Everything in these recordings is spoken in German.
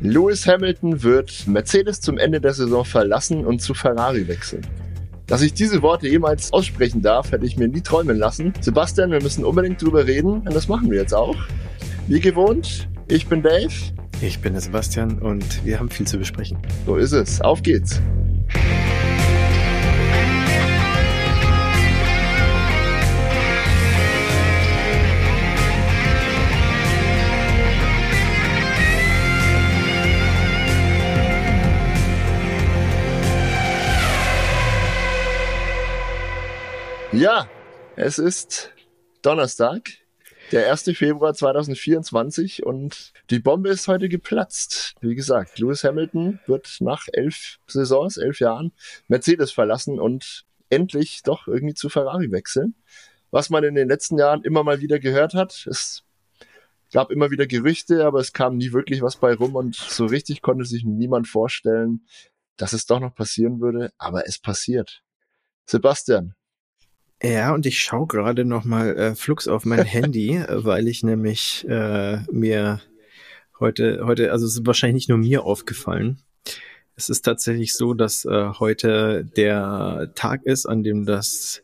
Lewis Hamilton wird Mercedes zum Ende der Saison verlassen und zu Ferrari wechseln. Dass ich diese Worte jemals aussprechen darf, hätte ich mir nie träumen lassen. Sebastian, wir müssen unbedingt drüber reden und das machen wir jetzt auch. Wie gewohnt, ich bin Dave. Ich bin der Sebastian und wir haben viel zu besprechen. So ist es. Auf geht's. Ja, es ist Donnerstag, der 1. Februar 2024 und die Bombe ist heute geplatzt. Wie gesagt, Lewis Hamilton wird nach elf Saisons, elf Jahren Mercedes verlassen und endlich doch irgendwie zu Ferrari wechseln. Was man in den letzten Jahren immer mal wieder gehört hat, es gab immer wieder Gerüchte, aber es kam nie wirklich was bei rum und so richtig konnte sich niemand vorstellen, dass es doch noch passieren würde, aber es passiert. Sebastian, ja, und ich schaue gerade noch mal äh, flugs auf mein Handy, weil ich nämlich äh, mir heute, heute, also es ist wahrscheinlich nicht nur mir aufgefallen. Es ist tatsächlich so, dass äh, heute der Tag ist, an dem das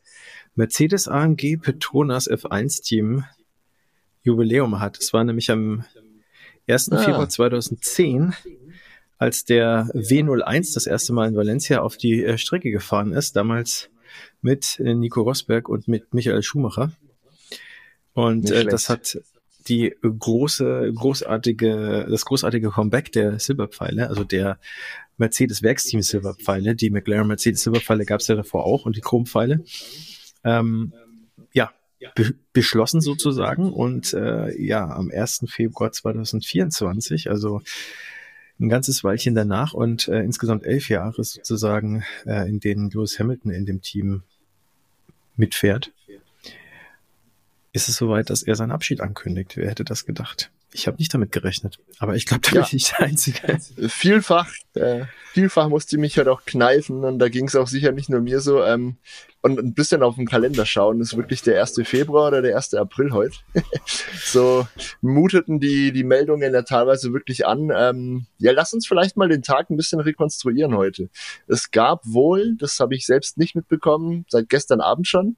Mercedes AMG Petronas F1 Team Jubiläum hat. Es war nämlich am 1. Ah. Februar 2010, als der W01 das erste Mal in Valencia auf die äh, Strecke gefahren ist. Damals mit äh, Nico Rosberg und mit Michael Schumacher. Und äh, das hat die große, großartige, das großartige Comeback der Silberpfeile, also der Mercedes Werksteam Silberpfeile, die McLaren Mercedes Silberpfeile gab es ja davor auch und die Chrompfeile, ähm, ja, be beschlossen sozusagen und äh, ja, am 1. Februar 2024, also ein ganzes Weilchen danach und äh, insgesamt elf Jahre sozusagen, äh, in denen Lewis Hamilton in dem Team mitfährt, ist es soweit, dass er seinen Abschied ankündigt. Wer hätte das gedacht? Ich habe nicht damit gerechnet, aber ich glaube, da bin ich nicht der Einzige. Vielfach, äh, vielfach musste ich mich halt auch kneifen und da ging es auch sicher nicht nur mir so. Ähm, und ein bisschen auf den Kalender schauen, ist wirklich der 1. Februar oder der 1. April heute. so muteten die, die Meldungen ja teilweise wirklich an. Ähm, ja, lass uns vielleicht mal den Tag ein bisschen rekonstruieren heute. Es gab wohl, das habe ich selbst nicht mitbekommen, seit gestern Abend schon,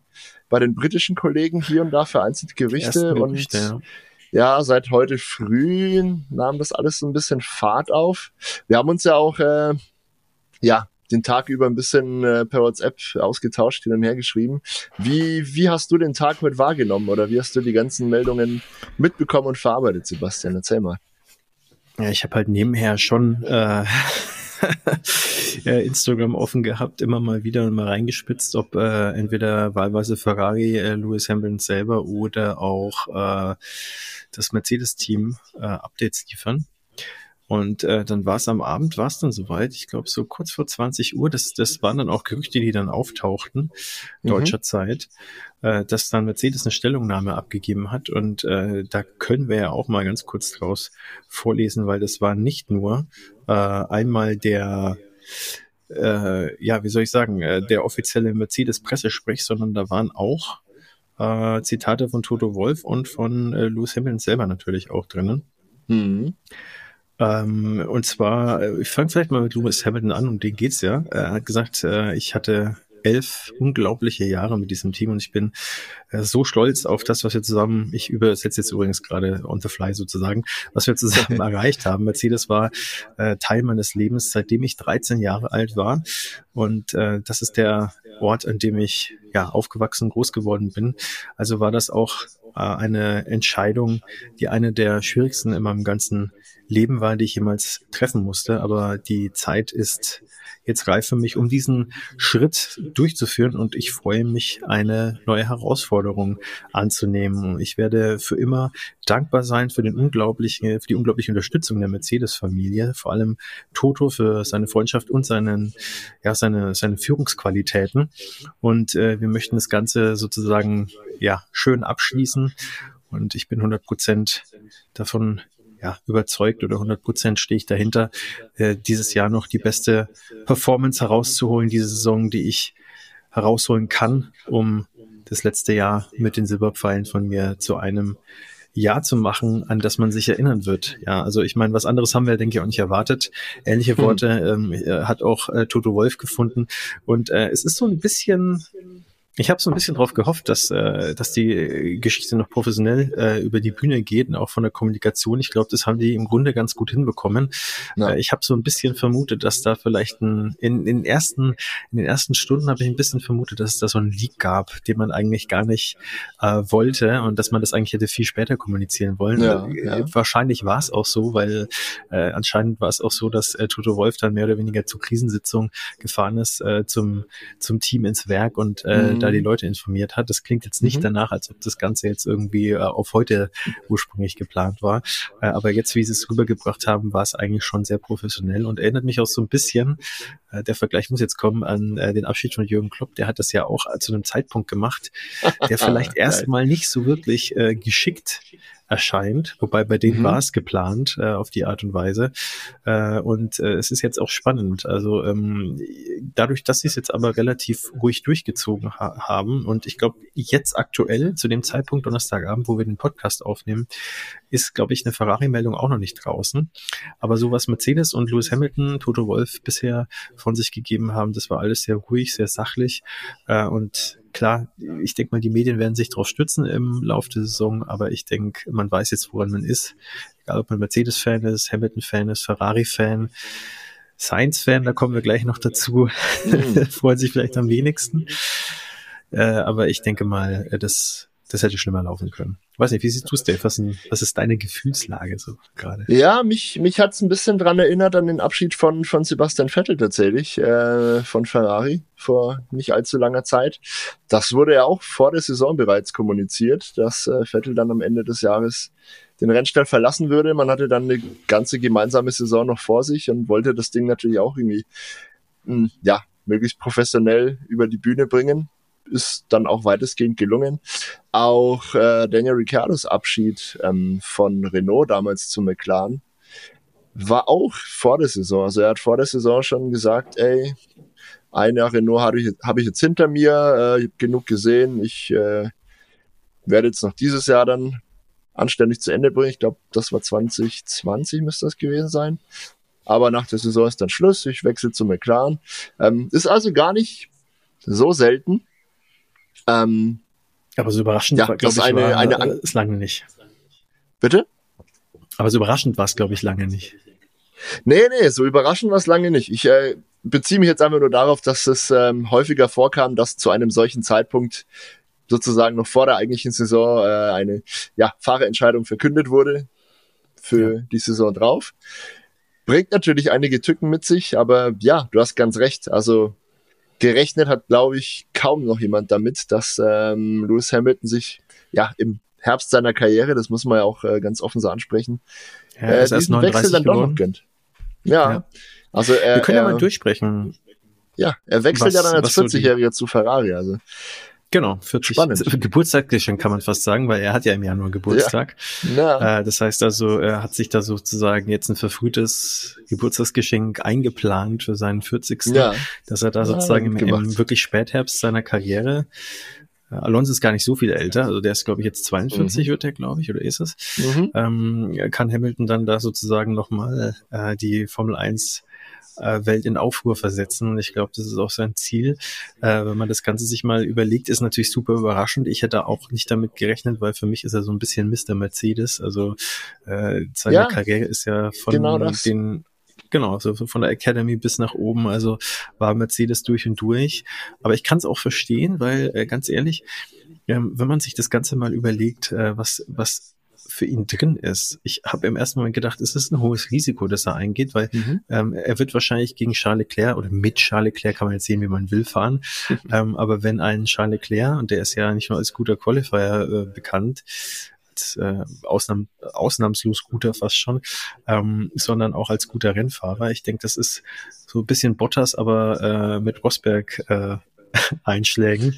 bei den britischen Kollegen hier und da vereinzelte Gerüchte und ja ja, seit heute früh nahm das alles so ein bisschen Fahrt auf. Wir haben uns ja auch, äh, ja, den Tag über ein bisschen äh, per WhatsApp ausgetauscht, hin und her geschrieben. Wie, wie hast du den Tag heute wahrgenommen oder wie hast du die ganzen Meldungen mitbekommen und verarbeitet, Sebastian? Erzähl mal. Ja, ich habe halt nebenher schon äh, Instagram offen gehabt, immer mal wieder mal reingespitzt, ob äh, entweder wahlweise Ferrari, äh, Lewis Hamilton selber oder auch äh, das Mercedes-Team äh, Updates liefern. Und äh, dann war es am Abend, war es dann soweit, ich glaube so kurz vor 20 Uhr, das, das waren dann auch Gerüchte, die dann auftauchten, mhm. deutscher Zeit, äh, dass dann Mercedes eine Stellungnahme abgegeben hat. Und äh, da können wir ja auch mal ganz kurz draus vorlesen, weil das war nicht nur äh, einmal der äh, ja, wie soll ich sagen, äh, der offizielle Mercedes-Pressesprech, sondern da waren auch äh, Zitate von Toto Wolf und von äh, Lewis Hamilton selber natürlich auch drinnen. Mhm. Ähm, und zwar, äh, ich fange vielleicht mal mit Lewis Hamilton an, um den geht's ja. Er hat gesagt, äh, ich hatte elf unglaubliche Jahre mit diesem Team und ich bin äh, so stolz auf das, was wir zusammen, ich übersetze jetzt übrigens gerade on the fly sozusagen, was wir zusammen erreicht haben. Mercedes war äh, Teil meines Lebens, seitdem ich 13 Jahre alt war und äh, das ist der Ort, an dem ich ja aufgewachsen, groß geworden bin. Also war das auch äh, eine Entscheidung, die eine der schwierigsten in meinem ganzen Leben war, die ich jemals treffen musste. Aber die Zeit ist jetzt reif für mich, um diesen Schritt durchzuführen und ich freue mich, eine neue Herausforderung anzunehmen. Ich werde für immer dankbar sein für den unglaublichen, für die unglaubliche Unterstützung der Mercedes-Familie, vor allem Toto für seine Freundschaft und seinen, ja, seine, seine Führungsqualitäten. Und äh, wir möchten das Ganze sozusagen, ja, schön abschließen. Und ich bin 100 Prozent davon ja, überzeugt oder 100 Prozent stehe ich dahinter, äh, dieses Jahr noch die beste Performance herauszuholen, diese Saison, die ich herausholen kann, um das letzte Jahr mit den Silberpfeilen von mir zu einem Jahr zu machen, an das man sich erinnern wird. Ja, also ich meine, was anderes haben wir, denke ich, auch nicht erwartet. Ähnliche hm. Worte hm. ähm, hat auch äh, Toto Wolf gefunden. Und äh, es ist so ein bisschen ich habe so ein bisschen drauf gehofft, dass, äh, dass die Geschichte noch professionell äh, über die Bühne geht und auch von der Kommunikation. Ich glaube, das haben die im Grunde ganz gut hinbekommen. Ja. Äh, ich habe so ein bisschen vermutet, dass da vielleicht ein, in, in, ersten, in den ersten Stunden habe ich ein bisschen vermutet, dass es da so einen Leak gab, den man eigentlich gar nicht äh, wollte und dass man das eigentlich hätte viel später kommunizieren wollen. Ja, äh, ja. Wahrscheinlich war es auch so, weil äh, anscheinend war es auch so, dass äh, Toto Wolf dann mehr oder weniger zur Krisensitzung gefahren ist, äh, zum, zum Team ins Werk und äh, mhm da die mhm. Leute informiert hat. Das klingt jetzt nicht mhm. danach, als ob das Ganze jetzt irgendwie äh, auf heute ursprünglich geplant war. Äh, aber jetzt, wie sie es rübergebracht haben, war es eigentlich schon sehr professionell und erinnert mich auch so ein bisschen, äh, der Vergleich muss jetzt kommen, an äh, den Abschied von Jürgen Klopp. Der hat das ja auch zu einem Zeitpunkt gemacht, der vielleicht erstmal nicht so wirklich äh, geschickt erscheint, wobei bei denen mhm. war es geplant äh, auf die Art und Weise. Äh, und äh, es ist jetzt auch spannend. Also ähm, dadurch, dass sie es jetzt aber relativ ruhig durchgezogen ha haben und ich glaube, jetzt aktuell, zu dem Zeitpunkt Donnerstagabend, wo wir den Podcast aufnehmen, ist, glaube ich, eine Ferrari-Meldung auch noch nicht draußen. Aber so was Mercedes und Lewis Hamilton, Toto Wolf bisher von sich gegeben haben, das war alles sehr ruhig, sehr sachlich äh, und klar, ich denke mal, die Medien werden sich darauf stützen im Laufe der Saison, aber ich denke, man weiß jetzt, woran man ist. Egal, ob man Mercedes-Fan ist, Hamilton-Fan ist, Ferrari-Fan, Science-Fan, da kommen wir gleich noch dazu, mhm. freuen sich vielleicht am wenigsten. Äh, aber ich denke mal, äh, das, das hätte schlimmer laufen können. Ich weiß nicht, wie siehst du es, Dave? Was, was ist deine Gefühlslage so gerade? Ja, mich, mich hat es ein bisschen dran erinnert an den Abschied von, von Sebastian Vettel tatsächlich, äh, von Ferrari vor nicht allzu langer Zeit. Das wurde ja auch vor der Saison bereits kommuniziert, dass äh, Vettel dann am Ende des Jahres den Rennstall verlassen würde. Man hatte dann eine ganze gemeinsame Saison noch vor sich und wollte das Ding natürlich auch irgendwie, mh, hm, ja, möglichst professionell über die Bühne bringen ist dann auch weitestgehend gelungen. Auch äh, Daniel Ricciardos Abschied ähm, von Renault damals zu McLaren war auch vor der Saison. Also er hat vor der Saison schon gesagt, ey, ein Jahr Renault habe ich, hab ich jetzt hinter mir, äh, ich habe genug gesehen, ich äh, werde jetzt noch dieses Jahr dann anständig zu Ende bringen. Ich glaube, das war 2020 müsste das gewesen sein. Aber nach der Saison ist dann Schluss. Ich wechsle zu McLaren. Ähm, ist also gar nicht so selten, ähm, aber so überraschend ja, war, glaube ich, eine, war, eine, eine, ist lange nicht. Bitte? Aber so überraschend war es, glaube ich, lange nicht. Nee, nee, so überraschend war es lange nicht. Ich äh, beziehe mich jetzt einfach nur darauf, dass es ähm, häufiger vorkam, dass zu einem solchen Zeitpunkt sozusagen noch vor der eigentlichen Saison äh, eine ja, Fahrerentscheidung verkündet wurde für ja. die Saison drauf. Bringt natürlich einige Tücken mit sich, aber ja, du hast ganz recht. Also gerechnet hat, glaube ich, kaum noch jemand damit, dass ähm, Lewis Hamilton sich ja im Herbst seiner Karriere, das muss man ja auch äh, ganz offen so ansprechen, ja, äh, diesen Wechsel dann geworden. doch noch gönnt. Ja, ja. also er, Wir können ja mal durchsprechen. Ja, er wechselt was, ja dann als 40-Jähriger zu Ferrari, also Genau, 40 Spannend. Geburtstagsgeschenk kann man fast sagen, weil er hat ja im Januar Geburtstag. Ja. Äh, das heißt also, er hat sich da sozusagen jetzt ein verfrühtes Geburtstagsgeschenk eingeplant für seinen 40. Ja. Dass er da ja, sozusagen im, im, wirklich Spätherbst seiner Karriere äh, Alonso ist gar nicht so viel älter, also der ist, glaube ich, jetzt 42 mhm. wird er, glaube ich, oder ist es? Mhm. Ähm, kann Hamilton dann da sozusagen nochmal äh, die Formel 1 äh, Welt in Aufruhr versetzen. Und ich glaube, das ist auch sein Ziel. Äh, wenn man das Ganze sich mal überlegt, ist natürlich super überraschend. Ich hätte auch nicht damit gerechnet, weil für mich ist er so ein bisschen Mr. Mercedes. Also äh, seine ja, Karriere ist ja von genau den Genau, so von der Academy bis nach oben, also war Mercedes durch und durch. Aber ich kann es auch verstehen, weil äh, ganz ehrlich, ähm, wenn man sich das Ganze mal überlegt, äh, was, was für ihn drin ist. Ich habe im ersten Moment gedacht, es ist ein hohes Risiko, dass er eingeht, weil mhm. ähm, er wird wahrscheinlich gegen Charles Leclerc oder mit Charles Leclerc kann man jetzt sehen, wie man will, fahren. Mhm. Ähm, aber wenn ein Charles Leclerc, und der ist ja nicht nur als guter Qualifier äh, bekannt, als äh, Ausnahm, ausnahmslos guter fast schon, ähm, sondern auch als guter Rennfahrer. Ich denke, das ist so ein bisschen Bottas, aber äh, mit Rosberg äh, Einschlägen.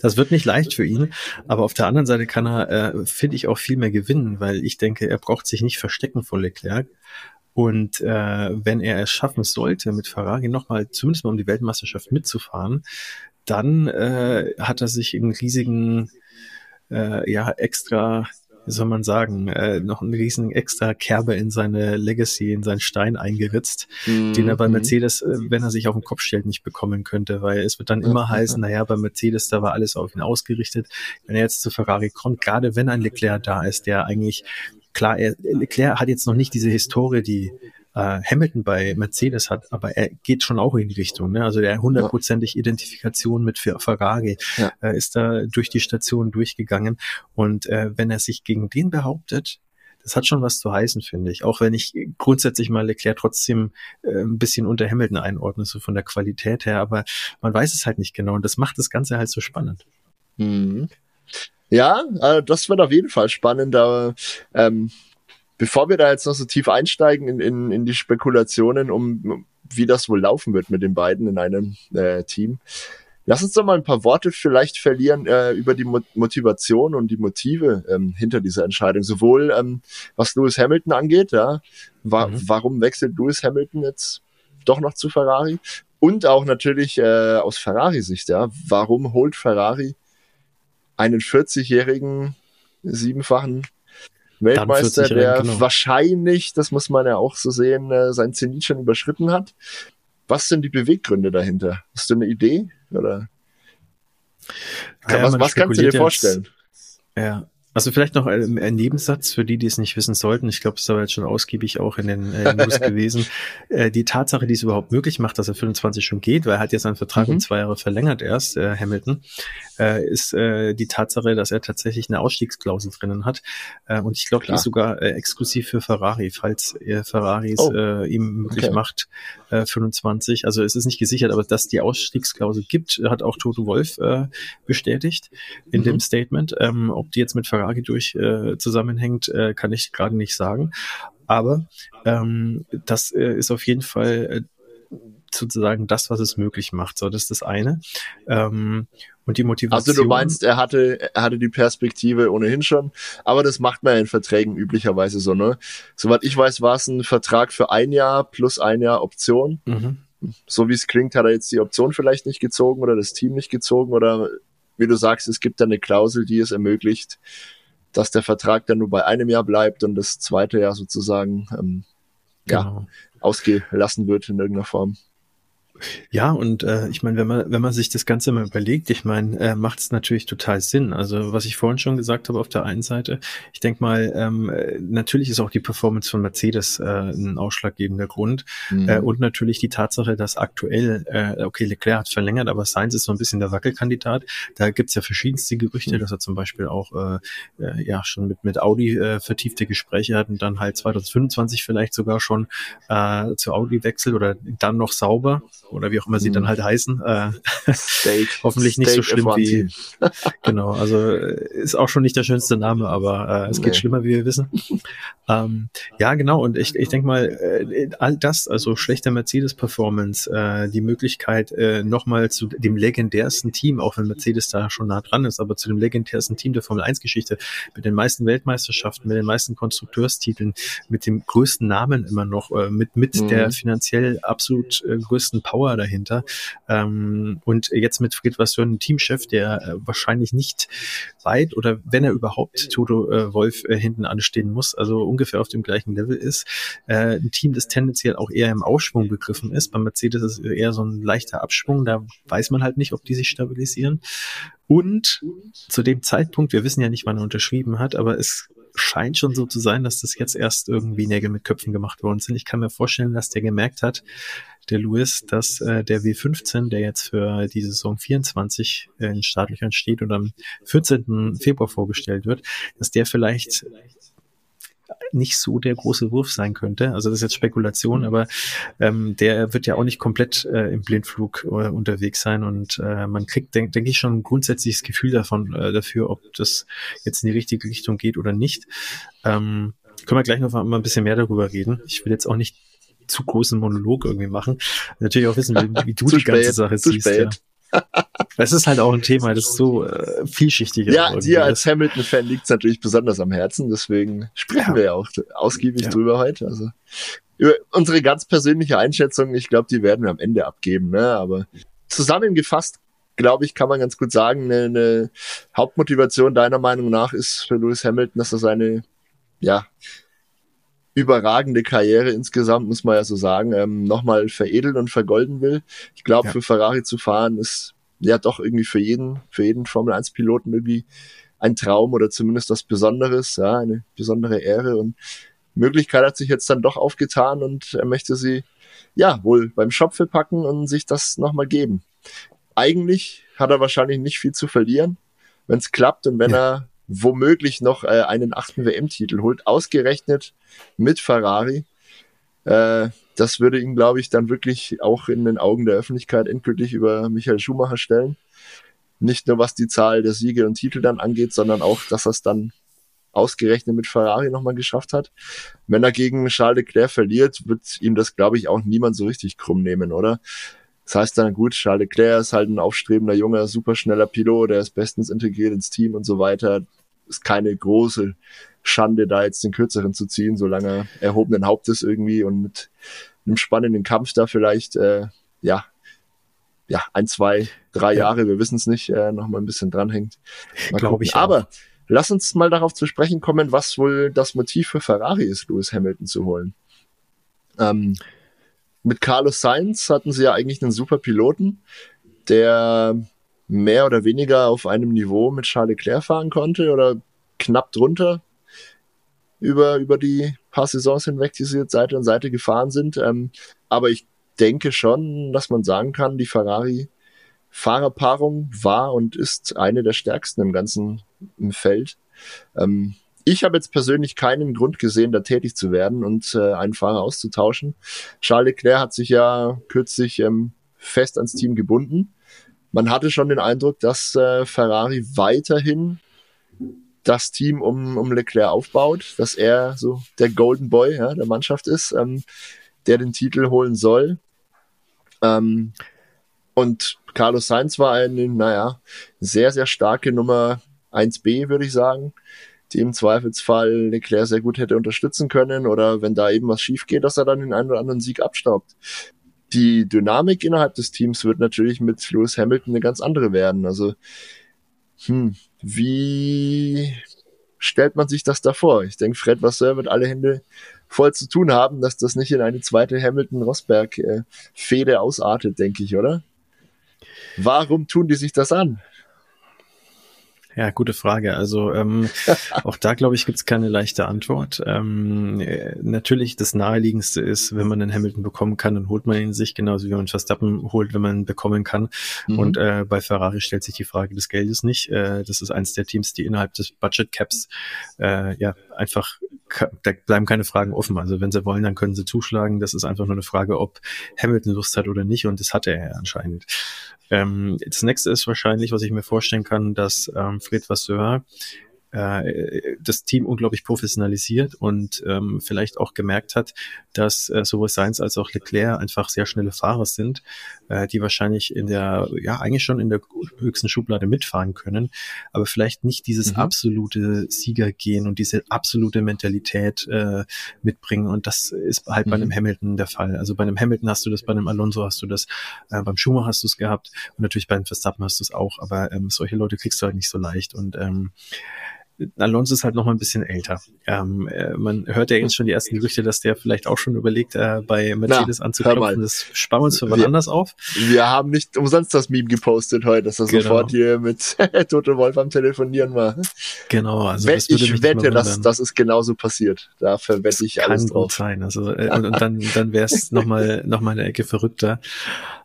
Das wird nicht leicht für ihn, aber auf der anderen Seite kann er, äh, finde ich, auch viel mehr gewinnen, weil ich denke, er braucht sich nicht verstecken vor Leclerc. Und äh, wenn er es schaffen sollte, mit Ferrari nochmal, zumindest mal um die Weltmeisterschaft mitzufahren, dann äh, hat er sich einen riesigen, äh, ja, extra wie soll man sagen, äh, noch einen riesen extra Kerbe in seine Legacy, in seinen Stein eingeritzt, mhm. den er bei mhm. Mercedes, äh, wenn er sich auf den Kopf stellt, nicht bekommen könnte, weil es wird dann immer ja, heißen, ja. naja, bei Mercedes, da war alles auf ihn ausgerichtet. Wenn er jetzt zu Ferrari kommt, gerade wenn ein Leclerc da ist, der eigentlich klar, er, Leclerc hat jetzt noch nicht diese Historie, die äh, Hamilton bei Mercedes hat, aber er geht schon auch in die Richtung. Ne? Also der hundertprozentig Identifikation mit Ferrari ja. äh, ist da durch die Station durchgegangen. Und äh, wenn er sich gegen den behauptet, das hat schon was zu heißen, finde ich. Auch wenn ich grundsätzlich mal Leclerc trotzdem äh, ein bisschen unter Hamilton einordne, so von der Qualität her, aber man weiß es halt nicht genau und das macht das Ganze halt so spannend. Mhm. Ja, äh, das wird auf jeden Fall spannend, aber ähm, bevor wir da jetzt noch so tief einsteigen in, in, in die Spekulationen, um wie das wohl laufen wird mit den beiden in einem äh, Team, lass uns doch mal ein paar Worte vielleicht verlieren äh, über die Mo Motivation und die Motive ähm, hinter dieser Entscheidung. Sowohl ähm, was Lewis Hamilton angeht, ja, wa mhm. warum wechselt Lewis Hamilton jetzt doch noch zu Ferrari? Und auch natürlich äh, aus Ferrari-Sicht, ja, warum holt Ferrari einen 40-jährigen siebenfachen Weltmeister, der genau. wahrscheinlich, das muss man ja auch so sehen, äh, sein Zenit schon überschritten hat. Was sind die Beweggründe dahinter? Hast du eine Idee? Oder ja, was, was kannst du dir vorstellen? Jetzt, ja, also vielleicht noch ein, ein, Nebensatz für die, die es nicht wissen sollten. Ich glaube, es ist aber jetzt schon ausgiebig auch in den äh, News gewesen. Äh, die Tatsache, die es überhaupt möglich macht, dass er 25 schon geht, weil er hat jetzt seinen Vertrag mhm. um zwei Jahre verlängert erst, äh, Hamilton, äh, ist äh, die Tatsache, dass er tatsächlich eine Ausstiegsklausel drinnen hat. Äh, und ich glaube, die ist sogar äh, exklusiv für Ferrari, falls er Ferraris oh. äh, ihm möglich okay. macht, äh, 25. Also es ist nicht gesichert, aber dass die Ausstiegsklausel gibt, hat auch Toto Wolf äh, bestätigt in mhm. dem Statement. Ähm, ob die jetzt mit Ferrari Frage durch äh, zusammenhängt, äh, kann ich gerade nicht sagen. Aber ähm, das äh, ist auf jeden Fall äh, sozusagen das, was es möglich macht. So, das ist das eine. Ähm, und die Motivation. Also du meinst, er hatte, er hatte die Perspektive ohnehin schon, aber das macht man ja in Verträgen üblicherweise so, ne? Soweit ich weiß, war es ein Vertrag für ein Jahr plus ein Jahr Option. Mhm. So wie es klingt, hat er jetzt die Option vielleicht nicht gezogen oder das Team nicht gezogen oder wie du sagst, es gibt da eine Klausel, die es ermöglicht, dass der Vertrag dann nur bei einem Jahr bleibt und das zweite Jahr sozusagen ähm, genau. ja, ausgelassen wird in irgendeiner Form. Ja, und äh, ich meine, wenn man, wenn man sich das Ganze mal überlegt, ich meine, äh, macht es natürlich total Sinn. Also was ich vorhin schon gesagt habe auf der einen Seite, ich denke mal, ähm, natürlich ist auch die Performance von Mercedes äh, ein ausschlaggebender Grund. Mhm. Äh, und natürlich die Tatsache, dass aktuell, äh, okay, Leclerc hat verlängert, aber Sainz ist so ein bisschen der Wackelkandidat. Da gibt's ja verschiedenste Gerüchte, mhm. dass er zum Beispiel auch äh, äh, ja schon mit, mit Audi äh, vertiefte Gespräche hat und dann halt 2025 vielleicht sogar schon äh, zu Audi wechselt oder dann noch sauber oder wie auch immer sie dann hm. halt heißen. Äh, Steak, hoffentlich Steak nicht so schlimm wie. genau, also äh, ist auch schon nicht der schönste Name, aber äh, es geht nee. schlimmer, wie wir wissen. Ähm, ja, genau, und ich, ich denke mal, äh, all das, also schlechter Mercedes-Performance, äh, die Möglichkeit, äh, nochmal zu dem legendärsten Team, auch wenn Mercedes da schon nah dran ist, aber zu dem legendärsten Team der Formel 1-Geschichte, mit den meisten Weltmeisterschaften, mit den meisten Konstrukteurstiteln, mit dem größten Namen immer noch, äh, mit, mit mhm. der finanziell absolut äh, größten Power dahinter. Ähm, und jetzt mit Fred Vasseur, Teamchef, der äh, wahrscheinlich nicht weit oder wenn er überhaupt Toto äh, Wolf äh, hinten anstehen muss, also ungefähr auf dem gleichen Level ist. Äh, ein Team, das tendenziell auch eher im Aufschwung begriffen ist. Bei Mercedes ist es eher so ein leichter Abschwung, da weiß man halt nicht, ob die sich stabilisieren. Und zu dem Zeitpunkt, wir wissen ja nicht, wann er unterschrieben hat, aber es scheint schon so zu sein, dass das jetzt erst irgendwie Nägel mit Köpfen gemacht worden sind. Ich kann mir vorstellen, dass der gemerkt hat, der Lewis, dass äh, der W15, der jetzt für die Saison 24 äh, in Startlöchern steht und am 14. Februar vorgestellt wird, dass der vielleicht nicht so der große Wurf sein könnte. Also das ist jetzt Spekulation, aber ähm, der wird ja auch nicht komplett äh, im Blindflug äh, unterwegs sein und äh, man kriegt, denke denk ich, schon ein grundsätzliches Gefühl davon äh, dafür, ob das jetzt in die richtige Richtung geht oder nicht. Ähm, können wir gleich noch mal ein bisschen mehr darüber reden. Ich will jetzt auch nicht zu großen Monolog irgendwie machen. Natürlich auch wissen, wie, wie du die spät, ganze Sache siehst. Ja. Es ist halt auch ein Thema, das ist so äh, vielschichtig. Ja, dir als Hamilton-Fan liegt es natürlich besonders am Herzen, deswegen sprechen ja. wir ja auch ausgiebig ja. drüber heute. Also über unsere ganz persönliche Einschätzung, ich glaube, die werden wir am Ende abgeben, ne? Aber zusammengefasst glaube ich, kann man ganz gut sagen, eine, eine Hauptmotivation deiner Meinung nach ist für Lewis Hamilton, dass er seine, ja, überragende Karriere insgesamt, muss man ja so sagen, ähm, nochmal veredeln und vergolden will. Ich glaube, ja. für Ferrari zu fahren ist ja doch irgendwie für jeden, für jeden Formel 1 Piloten irgendwie ein Traum oder zumindest was Besonderes, ja, eine besondere Ehre und Möglichkeit hat sich jetzt dann doch aufgetan und er möchte sie ja wohl beim Schopfe packen und sich das nochmal geben. Eigentlich hat er wahrscheinlich nicht viel zu verlieren, wenn es klappt und wenn ja. er womöglich noch äh, einen achten WM-Titel holt, ausgerechnet mit Ferrari. Äh, das würde ihn, glaube ich, dann wirklich auch in den Augen der Öffentlichkeit endgültig über Michael Schumacher stellen. Nicht nur was die Zahl der Siege und Titel dann angeht, sondern auch, dass er es dann ausgerechnet mit Ferrari nochmal geschafft hat. Wenn er gegen Charles Leclerc verliert, wird ihm das, glaube ich, auch niemand so richtig krumm nehmen, oder? Das heißt dann, gut, Charles Leclerc ist halt ein aufstrebender, junger, superschneller Pilot, der ist bestens integriert ins Team und so weiter. Ist keine große Schande, da jetzt den kürzeren zu ziehen, solange er erhobenen Hauptes irgendwie und mit einem spannenden Kampf da vielleicht, äh, ja, ja, ein, zwei, drei ja. Jahre, wir wissen es nicht, äh, noch mal ein bisschen dranhängt. Glaube ich. Aber auch. lass uns mal darauf zu sprechen kommen, was wohl das Motiv für Ferrari ist, Lewis Hamilton zu holen. Ähm, mit Carlos Sainz hatten sie ja eigentlich einen super Piloten, der mehr oder weniger auf einem Niveau mit Charles Leclerc fahren konnte oder knapp drunter über, über die paar Saisons hinweg, die sie jetzt Seite an Seite gefahren sind. Ähm, aber ich denke schon, dass man sagen kann, die Ferrari Fahrerpaarung war und ist eine der stärksten im ganzen im Feld. Ähm, ich habe jetzt persönlich keinen Grund gesehen, da tätig zu werden und äh, einen Fahrer auszutauschen. Charles Leclerc hat sich ja kürzlich ähm, fest ans Team gebunden. Man hatte schon den Eindruck, dass äh, Ferrari weiterhin das Team um, um Leclerc aufbaut, dass er so der Golden Boy ja, der Mannschaft ist, ähm, der den Titel holen soll. Ähm, und Carlos Sainz war eine, naja, sehr, sehr starke Nummer 1b, würde ich sagen die im Zweifelsfall Leclerc sehr gut hätte unterstützen können oder wenn da eben was schief geht, dass er dann den einen oder anderen Sieg abstaubt. Die Dynamik innerhalb des Teams wird natürlich mit Lewis Hamilton eine ganz andere werden. Also, hm, wie stellt man sich das da vor? Ich denke, Fred Vasseur wird alle Hände voll zu tun haben, dass das nicht in eine zweite Hamilton-Rosberg-Fehde äh, ausartet, denke ich, oder? Warum tun die sich das an? Ja, gute Frage. Also ähm, auch da, glaube ich, gibt es keine leichte Antwort. Ähm, äh, natürlich, das Naheliegendste ist, wenn man einen Hamilton bekommen kann, dann holt man ihn sich, genauso wie man Verstappen holt, wenn man ihn bekommen kann. Mhm. Und äh, bei Ferrari stellt sich die Frage des Geldes nicht. Äh, das ist eins der Teams, die innerhalb des Budget Caps äh, ja einfach da bleiben keine Fragen offen. Also wenn sie wollen, dann können sie zuschlagen. Das ist einfach nur eine Frage, ob Hamilton Lust hat oder nicht. Und das hatte er ja anscheinend. Ähm, das nächste ist wahrscheinlich, was ich mir vorstellen kann, dass ähm, Fred Vasseur äh, das Team unglaublich professionalisiert und ähm, vielleicht auch gemerkt hat, dass äh, sowohl Sainz als auch Leclerc einfach sehr schnelle Fahrer sind, äh, die wahrscheinlich in der, ja, eigentlich schon in der höchsten Schublade mitfahren können, aber vielleicht nicht dieses mhm. absolute Siegergehen und diese absolute Mentalität äh, mitbringen. Und das ist halt mhm. bei einem Hamilton der Fall. Also bei einem Hamilton hast du das, bei einem Alonso hast du das, äh, beim Schumacher hast du es gehabt und natürlich beim Verstappen hast du es auch, aber ähm, solche Leute kriegst du halt nicht so leicht. Und ähm, Alonso ist halt noch mal ein bisschen älter. Ähm, äh, man hört ja jetzt schon die ersten Gerüchte, dass der vielleicht auch schon überlegt, äh, bei Mercedes Na, anzuklopfen. Das sparen wir uns für wann anders auf. Wir haben nicht umsonst das Meme gepostet heute, dass er genau. sofort hier mit Tote Wolf am Telefonieren war. Genau, also das ich wette, dass das ist genauso passiert. Dafür wette ich Kann alles drauf. gut sein. Also äh, und, und dann dann wäre es noch mal noch mal eine Ecke verrückter.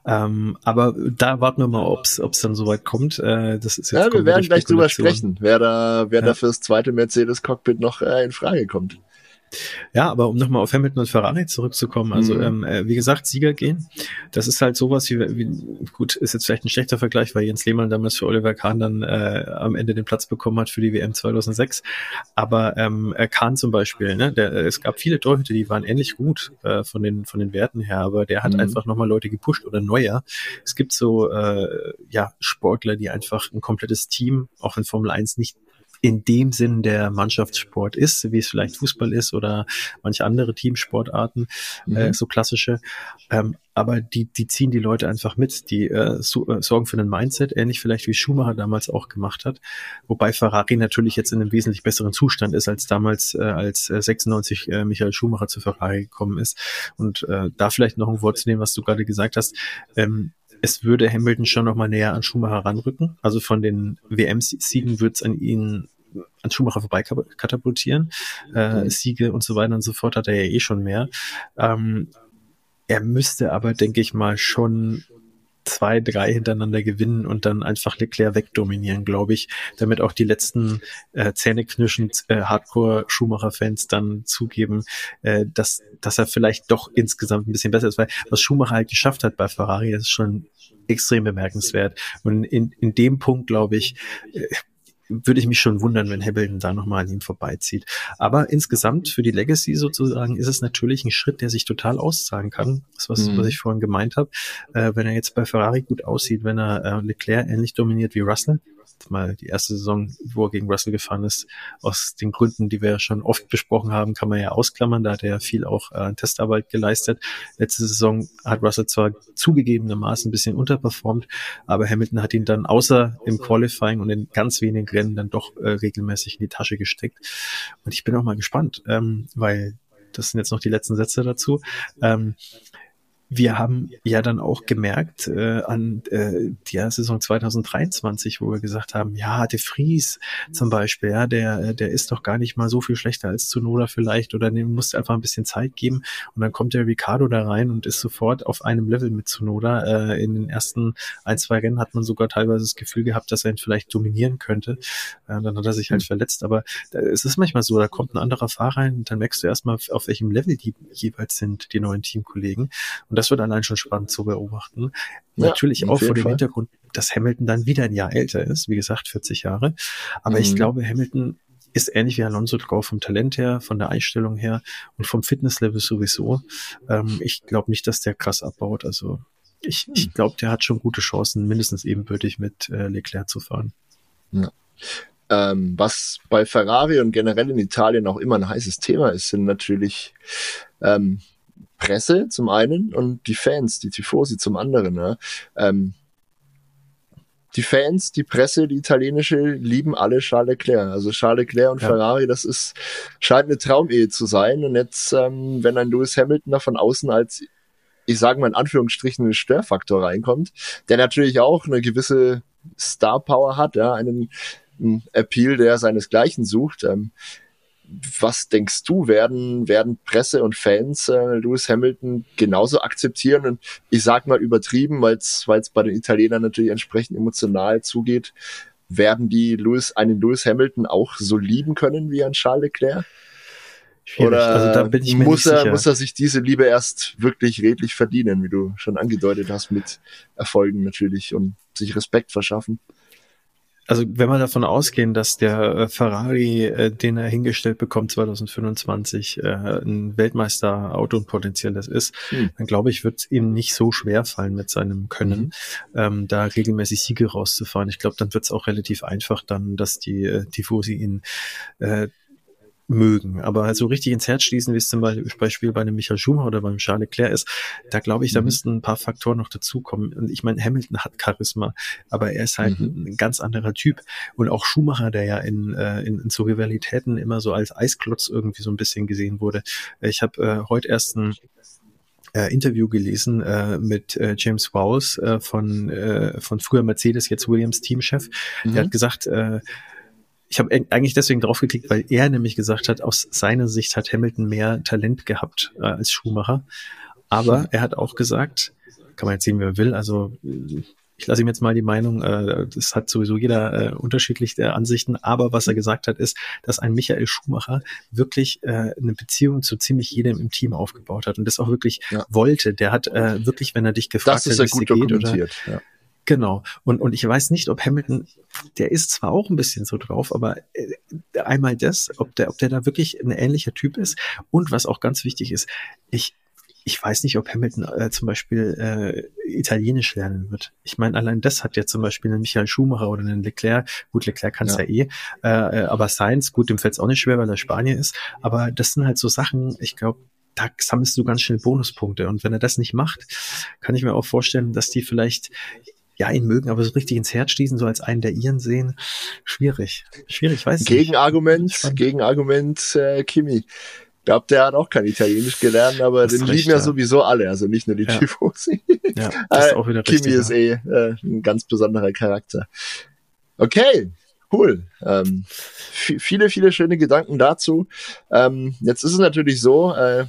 Ähm, aber da warten wir mal, ob es dann soweit kommt. Äh, das ist jetzt ja, wir werden gleich drüber sprechen, wer da, wer ja. da fürs zweite Mercedes-Cockpit noch äh, in Frage kommt. Ja, aber um nochmal auf Hamilton und Ferrari zurückzukommen, also mhm. ähm, äh, wie gesagt, Sieger gehen, das ist halt sowas wie, wie, gut, ist jetzt vielleicht ein schlechter Vergleich, weil Jens Lehmann damals für Oliver Kahn dann äh, am Ende den Platz bekommen hat für die WM 2006, aber ähm, äh, Kahn zum Beispiel, ne, der, es gab viele Torhüter, die waren ähnlich gut äh, von den von den Werten her, aber der hat mhm. einfach nochmal Leute gepusht oder neuer. Es gibt so äh, ja Sportler, die einfach ein komplettes Team auch in Formel 1 nicht in dem Sinn der Mannschaftssport ist, wie es vielleicht Fußball ist oder manche andere Teamsportarten, äh, mhm. äh, so klassische. Ähm, aber die, die ziehen die Leute einfach mit, die äh, so, äh, sorgen für einen Mindset, ähnlich vielleicht wie Schumacher damals auch gemacht hat. Wobei Ferrari natürlich jetzt in einem wesentlich besseren Zustand ist als damals, äh, als äh, 96 äh, Michael Schumacher zu Ferrari gekommen ist. Und äh, da vielleicht noch ein Wort zu nehmen, was du gerade gesagt hast. Ähm, es würde Hamilton schon noch mal näher an Schumacher ranrücken. Also von den WM-Siegen wird es an ihn an Schumacher vorbei katapultieren. Äh, mhm. Siege und so weiter und so fort hat er ja eh schon mehr. Ähm, er müsste aber, denke ich mal, schon zwei, drei hintereinander gewinnen und dann einfach Leclerc wegdominieren, glaube ich, damit auch die letzten äh, zähneknirschend äh, Hardcore-Schumacher-Fans dann zugeben, äh, dass, dass er vielleicht doch insgesamt ein bisschen besser ist, weil was Schumacher halt geschafft hat bei Ferrari, das ist schon extrem bemerkenswert. Und in, in dem Punkt, glaube ich, äh, würde ich mich schon wundern, wenn Hamilton da nochmal an ihm vorbeizieht. Aber insgesamt für die Legacy sozusagen ist es natürlich ein Schritt, der sich total auszahlen kann. Das, was, mhm. was ich vorhin gemeint habe. Äh, wenn er jetzt bei Ferrari gut aussieht, wenn er äh, Leclerc ähnlich dominiert wie Russell, mal die erste Saison, wo er gegen Russell gefahren ist, aus den Gründen, die wir ja schon oft besprochen haben, kann man ja ausklammern. Da hat er ja viel auch äh, Testarbeit geleistet. Letzte Saison hat Russell zwar zugegebenermaßen ein bisschen unterperformt, aber Hamilton hat ihn dann außer im Qualifying und in ganz wenigen Rennen dann doch äh, regelmäßig in die Tasche gesteckt. Und ich bin auch mal gespannt, ähm, weil das sind jetzt noch die letzten Sätze dazu. Ähm, wir haben ja dann auch gemerkt äh, an äh, der Saison 2023, wo wir gesagt haben, ja, De Vries zum Beispiel, ja, der, der ist doch gar nicht mal so viel schlechter als Zunoda vielleicht oder dem musst einfach ein bisschen Zeit geben und dann kommt der Ricardo da rein und ist sofort auf einem Level mit Zunoda. Äh, in den ersten ein, zwei Rennen hat man sogar teilweise das Gefühl gehabt, dass er ihn vielleicht dominieren könnte. Äh, dann hat er sich halt mhm. verletzt, aber da, es ist manchmal so, da kommt ein anderer Fahrer rein und dann merkst du erstmal, auf welchem Level die jeweils sind, die neuen Teamkollegen. Und das wird allein schon spannend zu beobachten. Ja, Natürlich auch vor dem Fall. Hintergrund, dass Hamilton dann wieder ein Jahr älter ist, wie gesagt, 40 Jahre. Aber mhm. ich glaube, Hamilton ist ähnlich wie Alonso drauf vom Talent her, von der Einstellung her und vom Fitnesslevel sowieso. Ähm, ich glaube nicht, dass der krass abbaut. Also ich, ich hm. glaube, der hat schon gute Chancen, mindestens ebenbürtig mit äh, Leclerc zu fahren. Ja. Ähm, was bei Ferrari und generell in Italien auch immer ein heißes Thema ist, sind natürlich ähm, Presse zum einen und die Fans, die Tifosi zum anderen. Ja. Ähm, die Fans, die Presse, die italienische, lieben alle Charles Leclerc. Also Charles Leclerc und ja. Ferrari, das ist, scheint eine Traumehe zu sein. Und jetzt, ähm, wenn ein Lewis Hamilton da von außen als, ich sage mal in Anführungsstrichen, ein Störfaktor reinkommt, der natürlich auch eine gewisse Star Power hat, ja, einen, einen Appeal, der seinesgleichen sucht. Ähm, was denkst du, werden, werden Presse und Fans äh, Lewis Hamilton genauso akzeptieren? Und ich sag mal übertrieben, weil es bei den Italienern natürlich entsprechend emotional zugeht, werden die Lewis, einen Lewis Hamilton auch so lieben können wie ein Charles Leclerc? Schwierig. Oder also muss, er, muss er sich diese Liebe erst wirklich redlich verdienen, wie du schon angedeutet hast, mit Erfolgen natürlich und sich Respekt verschaffen? Also wenn wir davon ausgehen, dass der äh, Ferrari, äh, den er hingestellt bekommt 2025, äh, ein Weltmeister-Auto und potenzielles ist, hm. dann glaube ich, wird es ihm nicht so schwer fallen mit seinem Können, mhm. ähm, da regelmäßig Siege rauszufahren. Ich glaube, dann wird es auch relativ einfach dann, dass die äh, Tifosi ihn äh, mögen. Aber so richtig ins Herz schließen, wie es zum Beispiel bei einem Michael Schumacher oder beim Charles Leclerc ist, da glaube ich, da mhm. müssten ein paar Faktoren noch dazukommen. Und ich meine, Hamilton hat Charisma, aber er ist halt mhm. ein ganz anderer Typ. Und auch Schumacher, der ja in, äh, in, in so Rivalitäten immer so als Eisklotz irgendwie so ein bisschen gesehen wurde. Ich habe äh, heute erst ein äh, Interview gelesen äh, mit äh, James Wowes äh, von, äh, von früher Mercedes, jetzt Williams Teamchef. Mhm. Der hat gesagt, äh, ich habe eigentlich deswegen drauf geklickt, weil er nämlich gesagt hat, aus seiner Sicht hat Hamilton mehr Talent gehabt äh, als Schumacher. Aber er hat auch gesagt, kann man jetzt sehen, wie er will, also ich lasse ihm jetzt mal die Meinung, äh, das hat sowieso jeder äh, unterschiedliche Ansichten, aber was er gesagt hat, ist, dass ein Michael Schumacher wirklich äh, eine Beziehung zu ziemlich jedem im Team aufgebaut hat und das auch wirklich ja. wollte. Der hat äh, wirklich, wenn er dich gefragt hat, wie es dir geht, oder, ja. Genau. Und, und ich weiß nicht, ob Hamilton, der ist zwar auch ein bisschen so drauf, aber äh, einmal das, ob der, ob der da wirklich ein ähnlicher Typ ist. Und was auch ganz wichtig ist, ich, ich weiß nicht, ob Hamilton äh, zum Beispiel äh, Italienisch lernen wird. Ich meine, allein das hat ja zum Beispiel einen Michael Schumacher oder einen Leclerc. Gut, Leclerc kann es ja. ja. eh, äh, äh aber Sainz, gut, dem fällt es auch nicht schwer, weil er Spanier ist. Aber das sind halt so Sachen, ich glaube, da sammelst du ganz schnell Bonuspunkte. Und wenn er das nicht macht, kann ich mir auch vorstellen, dass die vielleicht ja, ihn mögen, aber so richtig ins Herz schließen, so als einen der ihren sehen, schwierig. Schwierig, weiß ich Gegenargument, Gegenargument, äh, Kimi. Ich glaube, der hat auch kein Italienisch gelernt, aber den recht, lieben ja, ja, sowieso alle, also nicht nur die ja. Tifosi. Ja, das ist auch wieder Kimi richtig, ist eh äh, ein ganz besonderer Charakter. Okay, cool. Ähm, viele, viele schöne Gedanken dazu. Ähm, jetzt ist es natürlich so, äh,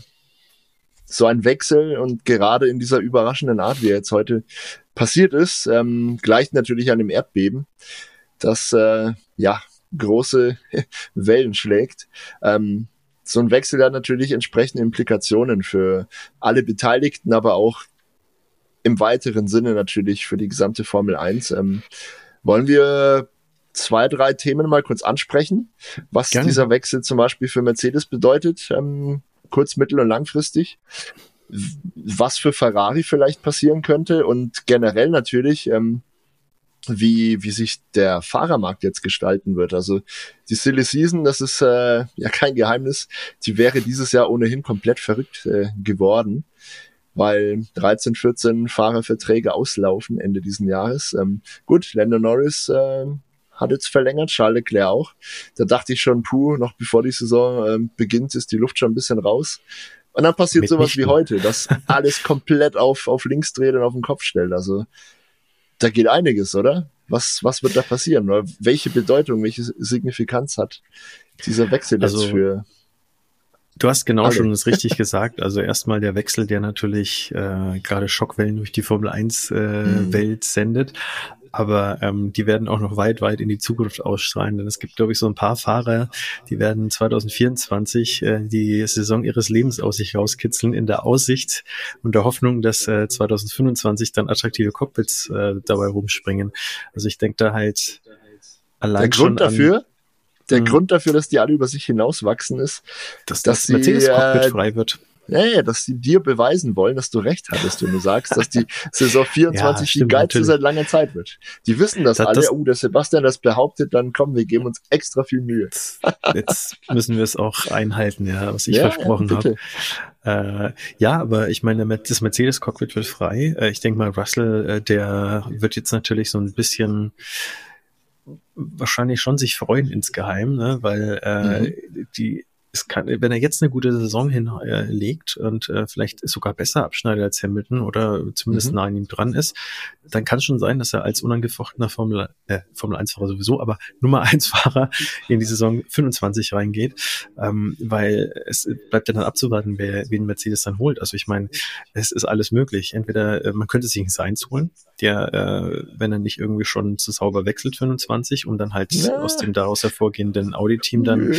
so ein Wechsel und gerade in dieser überraschenden Art, wie er jetzt heute passiert ist, ähm, gleicht natürlich an dem Erdbeben, das äh, ja große Wellen schlägt. Ähm, so ein Wechsel hat natürlich entsprechende Implikationen für alle Beteiligten, aber auch im weiteren Sinne natürlich für die gesamte Formel 1. Ähm, wollen wir zwei, drei Themen mal kurz ansprechen, was Gerne. dieser Wechsel zum Beispiel für Mercedes bedeutet, ähm, kurz-, mittel- und langfristig, was für Ferrari vielleicht passieren könnte und generell natürlich, ähm, wie, wie sich der Fahrermarkt jetzt gestalten wird. Also die Silly Season, das ist äh, ja kein Geheimnis, die wäre dieses Jahr ohnehin komplett verrückt äh, geworden, weil 13, 14 Fahrerverträge auslaufen Ende diesen Jahres. Ähm, gut, Lando Norris äh, hat jetzt verlängert, Charles Leclerc auch. Da dachte ich schon, puh, noch bevor die Saison äh, beginnt, ist die Luft schon ein bisschen raus. Und dann passiert Mit sowas wie heute, dass alles komplett auf, auf links dreht und auf den Kopf stellt. Also da geht einiges, oder? Was, was wird da passieren? Oder welche Bedeutung, welche Signifikanz hat dieser Wechsel jetzt also, für Du hast genau Alle. schon das richtig gesagt. Also erstmal der Wechsel, der natürlich äh, gerade Schockwellen durch die Formel 1 äh, mhm. Welt sendet aber ähm, die werden auch noch weit, weit in die Zukunft ausstrahlen. Denn es gibt, glaube ich, so ein paar Fahrer, die werden 2024 äh, die Saison ihres Lebens aus sich rauskitzeln, in der Aussicht und der Hoffnung, dass äh, 2025 dann attraktive Cockpits äh, dabei rumspringen. Also ich denke da halt allein der Grund dafür, der mhm. Grund dafür, dass die alle über sich hinauswachsen, ist, dass, dass das Mercedes-Cockpit äh, frei wird ja, ja, dass sie dir beweisen wollen, dass du recht hattest, wenn du sagst, dass die Saison 24 ja, stimmt, die geilste seit langer Zeit wird. Die wissen das, das alle. Das, oh, der Sebastian das behauptet, dann kommen wir geben uns extra viel Mühe. Jetzt müssen wir es auch einhalten, ja, was ich ja, versprochen ja, habe. Äh, ja, aber ich meine, das Mercedes-Cockpit wird frei. Äh, ich denke mal, Russell, äh, der wird jetzt natürlich so ein bisschen wahrscheinlich schon sich freuen insgeheim, ne? weil äh, mhm. die es kann, wenn er jetzt eine gute Saison hinlegt und äh, vielleicht sogar besser abschneidet als Hamilton oder zumindest mhm. nah an ihm dran ist, dann kann es schon sein, dass er als unangefochtener Formel, äh, Formel 1-Fahrer sowieso, aber Nummer 1-Fahrer in die Saison 25 reingeht, ähm, weil es bleibt ja dann abzuwarten, wer wen Mercedes dann holt. Also ich meine, es ist alles möglich. Entweder äh, man könnte sich einen Sainz holen, der, äh, wenn er nicht irgendwie schon zu sauber wechselt 25 und dann halt ja. aus dem daraus hervorgehenden Audi-Team dann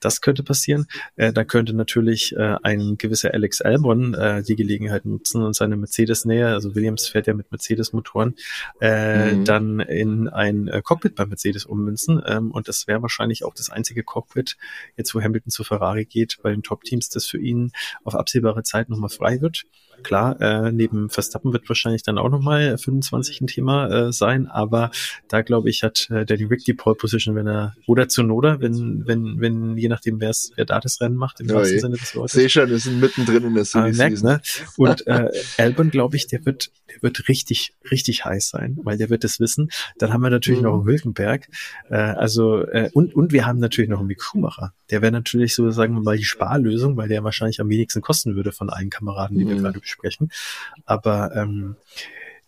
das könnte passieren. Äh, da könnte natürlich äh, ein gewisser Alex Albon äh, die Gelegenheit nutzen und seine Mercedes-Nähe, also Williams fährt ja mit Mercedes-Motoren, äh, mhm. dann in ein äh, Cockpit bei Mercedes ummünzen. Ähm, und das wäre wahrscheinlich auch das einzige Cockpit, jetzt wo Hamilton zu Ferrari geht, bei den Top-Teams, das für ihn auf absehbare Zeit nochmal frei wird. Klar, äh, neben Verstappen wird wahrscheinlich dann auch nochmal 25 ein Thema äh, sein, aber da glaube ich, hat äh, Danny Rick die Pole Position, wenn er, oder Zunoda, wenn, wenn, wenn, je nachdem, wer wer da das Rennen macht, im ja, wahrsten Sinne des Wortes. Sehe schon, wir sind mittendrin in der Silly ah, merkt, ne? Und äh, Albon, glaube ich, der wird, der wird richtig, richtig heiß sein, weil der wird es wissen. Dann haben wir natürlich mhm. noch einen Hülkenberg, äh, also, äh, und, und wir haben natürlich noch einen Mick Schumacher. Der wäre natürlich so, sagen wir mal, die Sparlösung, weil der wahrscheinlich am wenigsten kosten würde von allen Kameraden, die mhm. wir gerade besprechen. Aber ähm,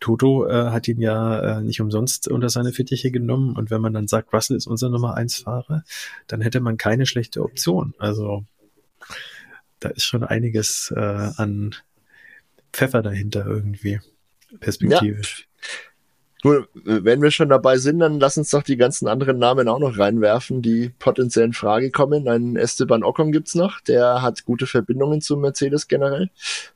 Toto äh, hat ihn ja äh, nicht umsonst unter seine Fittiche genommen. Und wenn man dann sagt, Russell ist unser Nummer eins Fahrer, dann hätte man keine schlechte Option. Also da ist schon einiges äh, an Pfeffer dahinter irgendwie, perspektivisch. Ja. Gut, wenn wir schon dabei sind, dann lass uns doch die ganzen anderen Namen auch noch reinwerfen, die potenziell in Frage kommen. Ein Esteban Ocon gibt's noch, der hat gute Verbindungen zu Mercedes generell.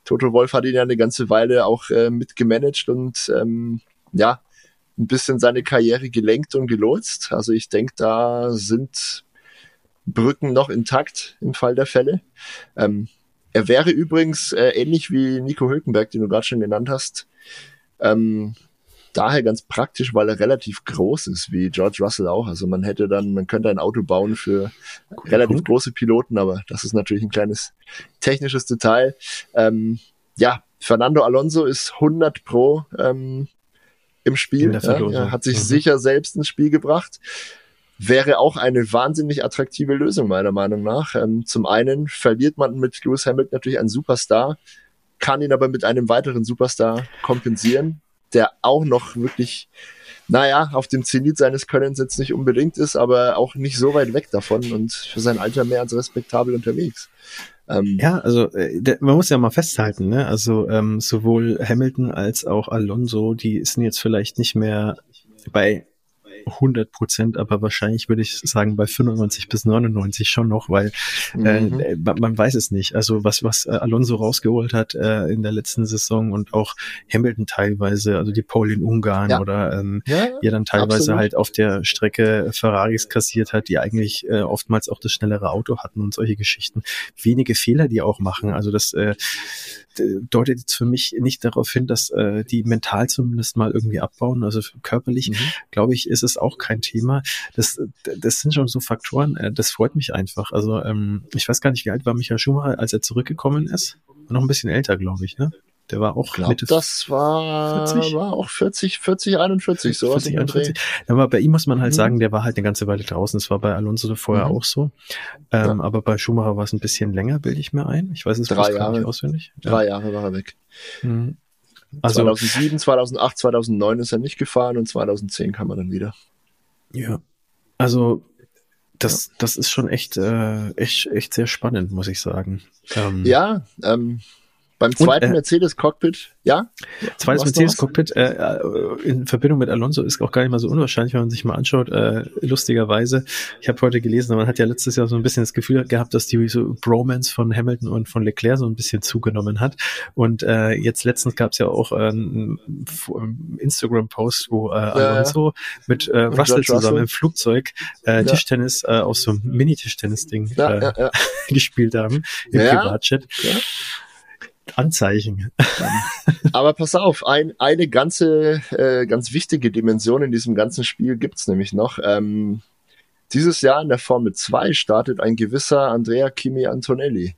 Toto Wolf hat ihn ja eine ganze Weile auch äh, mitgemanagt und ähm, ja, ein bisschen seine Karriere gelenkt und gelotst. Also ich denke, da sind Brücken noch intakt im Fall der Fälle. Ähm, er wäre übrigens äh, ähnlich wie Nico Hülkenberg, den du gerade schon genannt hast. Ähm, daher ganz praktisch, weil er relativ groß ist, wie George Russell auch. Also man hätte dann, man könnte ein Auto bauen für Guter relativ Punkt. große Piloten, aber das ist natürlich ein kleines technisches Detail. Ähm, ja, Fernando Alonso ist 100 pro ähm, im Spiel. Ja, er hat sich mhm. sicher selbst ins Spiel gebracht. Wäre auch eine wahnsinnig attraktive Lösung, meiner Meinung nach. Ähm, zum einen verliert man mit Lewis Hamilton natürlich einen Superstar, kann ihn aber mit einem weiteren Superstar kompensieren, der auch noch wirklich, naja, auf dem Zenit seines Könnens jetzt nicht unbedingt ist, aber auch nicht so weit weg davon und für sein Alter mehr als respektabel unterwegs. Ähm, ja, also äh, man muss ja mal festhalten, ne? Also ähm, sowohl Hamilton als auch Alonso, die sind jetzt vielleicht nicht mehr bei 100 Prozent, aber wahrscheinlich würde ich sagen bei 95 bis 99 schon noch, weil äh, mhm. äh, man, weiß es nicht. Also was was äh, Alonso rausgeholt hat äh, in der letzten Saison und auch Hamilton teilweise, also die Pole in Ungarn ja. oder ähm, ja, ja dann teilweise absolut. halt auf der Strecke Ferraris kassiert hat, die eigentlich äh, oftmals auch das schnellere Auto hatten und solche Geschichten. Wenige Fehler, die auch machen. Also das äh, deutet jetzt für mich nicht darauf hin, dass äh, die mental zumindest mal irgendwie abbauen. Also körperlich, mhm. glaube ich, ist es auch kein Thema. Das, das sind schon so Faktoren, äh, das freut mich einfach. Also ähm, ich weiß gar nicht, wie alt war Michael Schumacher, als er zurückgekommen ist. War noch ein bisschen älter, glaube ich, ne? Der war auch glaub, Mitte das war, 40? war auch 40, 40, 41, sowas 40, 41. Aber bei ihm muss man halt mhm. sagen, der war halt eine ganze Weile draußen. Das war bei Alonso vorher mhm. auch so. Ähm, ja. Aber bei Schumacher war es ein bisschen länger, bilde ich mir ein. Ich weiß es Drei Jahre. nicht auswendig. Drei ja. Jahre war er weg. Mhm. Also, 2007, 2008, 2009 ist er nicht gefahren und 2010 kam er dann wieder. Ja. Also das, ja. das ist schon echt, äh, echt, echt sehr spannend, muss ich sagen. Ähm, ja, ähm, beim zweiten äh, Mercedes-Cockpit, ja? Zweites Mercedes-Cockpit äh, äh, in Verbindung mit Alonso ist auch gar nicht mal so unwahrscheinlich, wenn man sich mal anschaut. Äh, lustigerweise, ich habe heute gelesen, man hat ja letztes Jahr so ein bisschen das Gefühl gehabt, dass die so Bromance von Hamilton und von Leclerc so ein bisschen zugenommen hat. Und äh, jetzt letztens gab es ja auch äh, einen Instagram-Post, wo äh, Alonso ja, mit äh, Russell zusammen Russell. im Flugzeug äh, ja. Tischtennis äh, aus so einem Mini-Tischtennis-Ding ja, äh, gespielt haben im Privatchat. Ja. Anzeichen. Aber pass auf, ein, eine ganze, äh, ganz wichtige Dimension in diesem ganzen Spiel gibt's nämlich noch. Ähm, dieses Jahr in der Formel 2 startet ein gewisser Andrea Kimi Antonelli,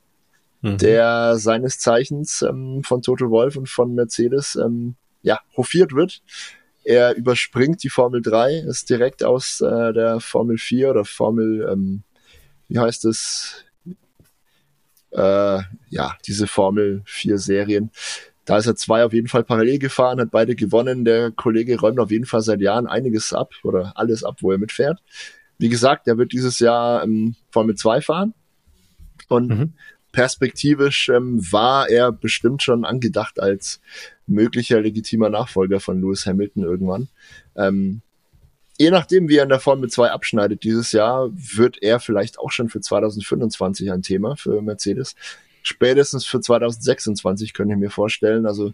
mhm. der seines Zeichens ähm, von Toto Wolf und von Mercedes ähm, ja, hofiert wird. Er überspringt die Formel 3, ist direkt aus äh, der Formel 4 oder Formel, ähm, wie heißt es, äh, ja, diese Formel 4 Serien. Da ist er zwei auf jeden Fall parallel gefahren, hat beide gewonnen. Der Kollege räumt auf jeden Fall seit Jahren einiges ab oder alles ab, wo er mitfährt. Wie gesagt, er wird dieses Jahr ähm, Formel 2 fahren. Und mhm. perspektivisch ähm, war er bestimmt schon angedacht als möglicher legitimer Nachfolger von Lewis Hamilton irgendwann. Ähm, je nachdem, wie er in der Formel 2 abschneidet dieses Jahr, wird er vielleicht auch schon für 2025 ein Thema für Mercedes. Spätestens für 2026 könnte ich mir vorstellen. Also